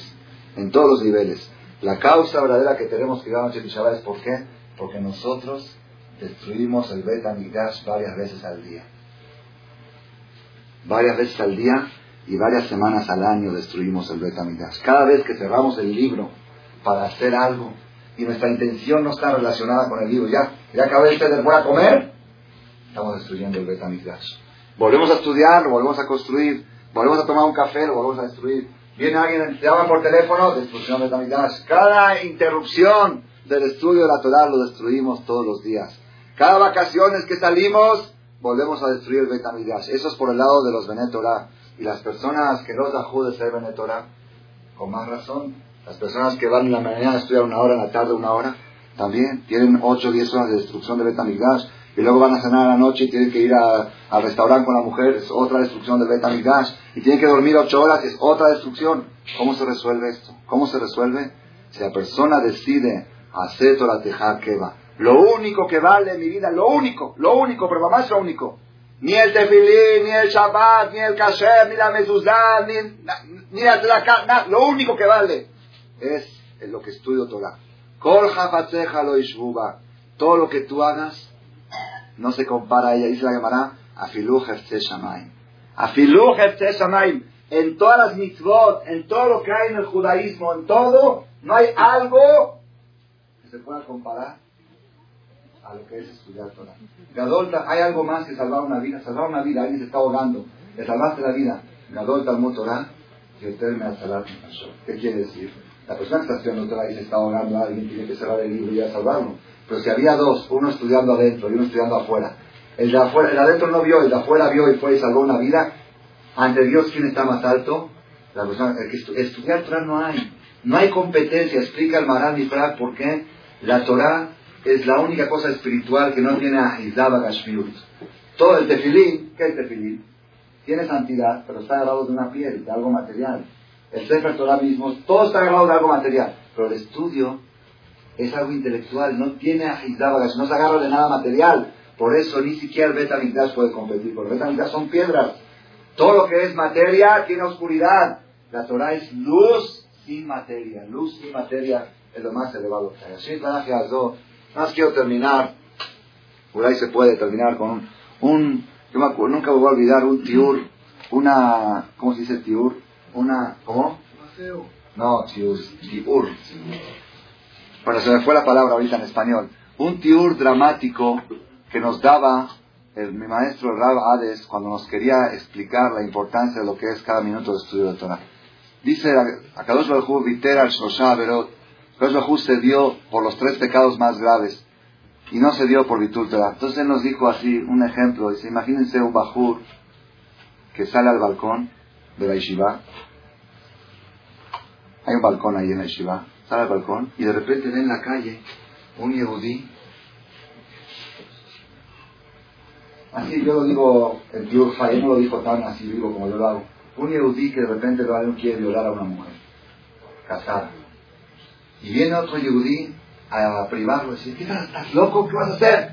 en todos los niveles. La causa verdadera que tenemos que llorar noche de Tisha es ¿por qué? Porque nosotros destruimos el Bet varias veces al día. Varias veces al día y varias semanas al año destruimos el Bet Cada vez que cerramos el libro para hacer algo y nuestra intención no está relacionada con el libro, ya, ya acabé de voy a comer, estamos destruyendo el Bet Volvemos a estudiar, lo volvemos a construir, volvemos a tomar un café, lo volvemos a destruir. Viene alguien, te llama por teléfono, destrucción del Bet Cada interrupción del estudio de la Torah lo destruimos todos los días. Cada vacaciones que salimos, volvemos a destruir el Betamidash. Eso es por el lado de los Benetorah. Y las personas que los de ser Benetorah, con más razón, las personas que van en la mañana a estudiar una hora, en la tarde una hora, también tienen 8 o 10 horas de destrucción del Betamidash. Y luego van a cenar a la noche y tienen que ir al restaurante con la mujer, es otra destrucción del Betamidash. Y tienen que dormir 8 horas, es otra destrucción. ¿Cómo se resuelve esto? ¿Cómo se resuelve? Si la persona decide hacer Torah Teja va lo único que vale en mi vida, lo único, lo único, pero mamá es lo único. Ni el tefilín, ni el shabbat, ni el kasher, ni la mezuzá, ni, ni la nada. Lo único que vale es lo que estudio Torah. Kol lo. Todo lo que tú hagas no se compara a ella. Dice la Gemara, afilu hefte shamaim. Afilu hefte shamaim. En todas las mitzvot, en todo lo que hay en el judaísmo, en todo, no hay algo que se pueda comparar a lo que es estudiar Torah. Gadolta, hay algo más que salvar una vida. Salvar una vida, alguien se está ahogando. Le salvaste la vida. Gadolta al Torah, que termine a salar ¿Qué quiere decir? La persona que está estudiando Torah y se está ahogando a alguien, tiene que cerrar el libro y a salvarlo. Pero si había dos, uno estudiando adentro y uno estudiando afuera, el de afuera, el de adentro no vio, el de afuera vio y fue y salvó una vida, ante Dios, ¿quién está más alto? La persona, que estudiar Torah no hay. No hay competencia, explica el Maral Nifrat por qué la Torah es la única cosa espiritual que no tiene Ahizaba Gashmiut. Todo el tefilín, ¿qué es tefilín? Tiene santidad, pero está agarrado de una piel, de algo material. El Sefer Torah mismo, todo está agarrado de algo material. Pero el estudio es algo intelectual, no tiene Ahizaba no se agarra de nada material. Por eso ni siquiera el Betamigdash puede competir, porque el Betamigdash son piedras. Todo lo que es materia tiene oscuridad. La Torah es luz sin materia, luz sin materia es lo más elevado. Más quiero terminar, por ahí se puede terminar con un, yo me acuerdo, nunca voy a olvidar un tiur, una, ¿cómo se dice tiur? Una, ¿cómo? No, tiur, tiur. Bueno, se me fue la palabra ahorita en español. Un tiur dramático que nos daba el, mi maestro Rab Hades cuando nos quería explicar la importancia de lo que es cada minuto de estudio de Torah. Dice, Akadosh Baruj Vitera al Shosha Berot, Jesús se dio por los tres pecados más graves y no se dio por Bitul Entonces él nos dijo así, un ejemplo, dice, imagínense un bajur que sale al balcón de la yeshiva. Hay un balcón ahí en el Shiva. Sale al balcón y de repente ve en la calle un yehudí. Así yo lo digo, el Jaén no lo dijo tan así vivo como yo lo hago. Un yehudí que de repente no quiere violar a una mujer casada. Y viene otro yehudí a privarlo y dice, ¿qué estás, estás loco? ¿Qué vas a hacer?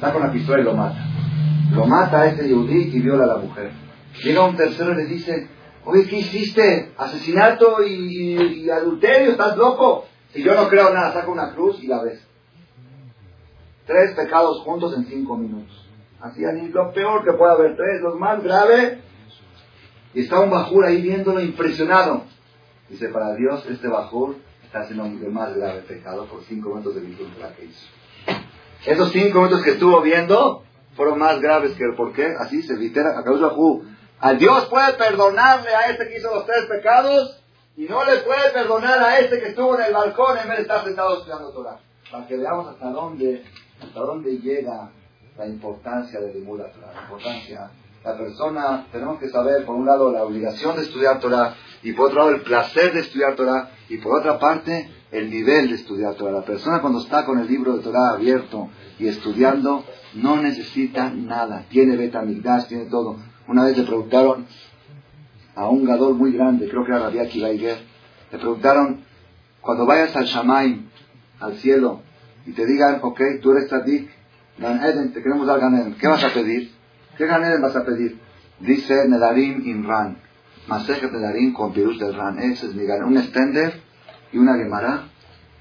Saca una pistola y lo mata. Lo mata a ese yehudí y viola a la mujer. Llega un tercero y le dice, oye, ¿qué hiciste? Asesinato y, adulterio, ¿estás loco? Si yo no creo nada, saca una cruz y la ves. Tres pecados juntos en cinco minutos. Así, lo peor que puede haber, tres, los más graves. Y está un bajur ahí viéndolo impresionado. Dice, para Dios, este bajur está haciendo un más grave pecado por cinco minutos de la que hizo. Esos cinco minutos que estuvo viendo fueron más graves que el por qué. Así se litera a causa A Dios puede perdonarle a este que hizo los tres pecados y no le puede perdonar a este que estuvo en el balcón en vez de estar sentado estudiando Torah. Para que veamos hasta dónde, hasta dónde llega la importancia de Torah. La importancia. La persona, tenemos que saber, por un lado, la obligación de estudiar Torah y por otro lado, el placer de estudiar Torah y por otra parte, el nivel de estudiar Torah. La persona cuando está con el libro de Torah abierto y estudiando, no necesita nada. Tiene betamigdash, tiene todo. Una vez le preguntaron a un gador muy grande, creo que era Rabia Kibaiger, le preguntaron, cuando vayas al Shamaim, al cielo, y te digan, ok, tú eres Tadik, Gan Eden, te queremos dar Gan Eden, ¿qué vas a pedir? ¿Qué Gan Eden vas a pedir? Dice Nedarim Imran, Masejet Nedarim con virus del Ran, ese es mi Gan un extender y una Gemara,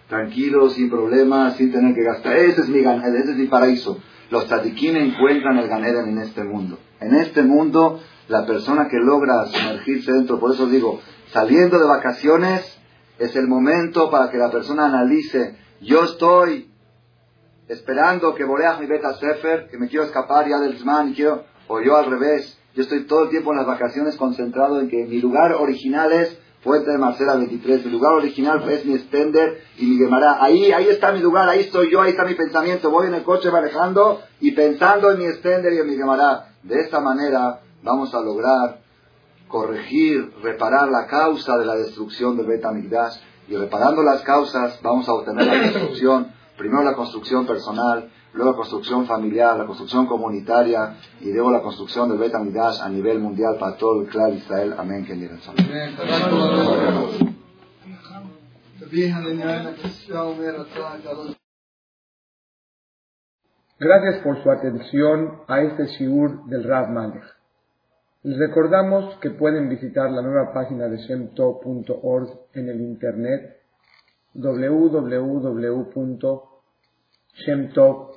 tranquilo, sin problemas, sin tener que gastar, ese es mi Gan Eden, ese es mi paraíso. Los Tadikim encuentran el Gan Eden en este mundo. En este mundo, la persona que logra sumergirse dentro, por eso digo, saliendo de vacaciones, es el momento para que la persona analice, yo estoy esperando que Boreach mi beta Sefer, que me quiero escapar ya del Zman, quiero, o yo al revés, yo estoy todo el tiempo en las vacaciones concentrado en que mi lugar original es Fuente de Marcela 23, mi lugar original es mi extender y mi Gemara. Ahí, ahí está mi lugar, ahí estoy yo, ahí está mi pensamiento. Voy en el coche manejando y pensando en mi extender y en mi Gemara. De esta manera vamos a lograr corregir, reparar la causa de la destrucción del Betamigdash y reparando las causas vamos a obtener la destrucción Primero la construcción personal, luego la construcción familiar, la construcción comunitaria y luego la construcción del Bet a nivel mundial para todo el clan Israel. Amén. Gracias por su atención a este shiur del Rav Malech. Les recordamos que pueden visitar la nueva página de shemto.org en el internet www.shemtov.org.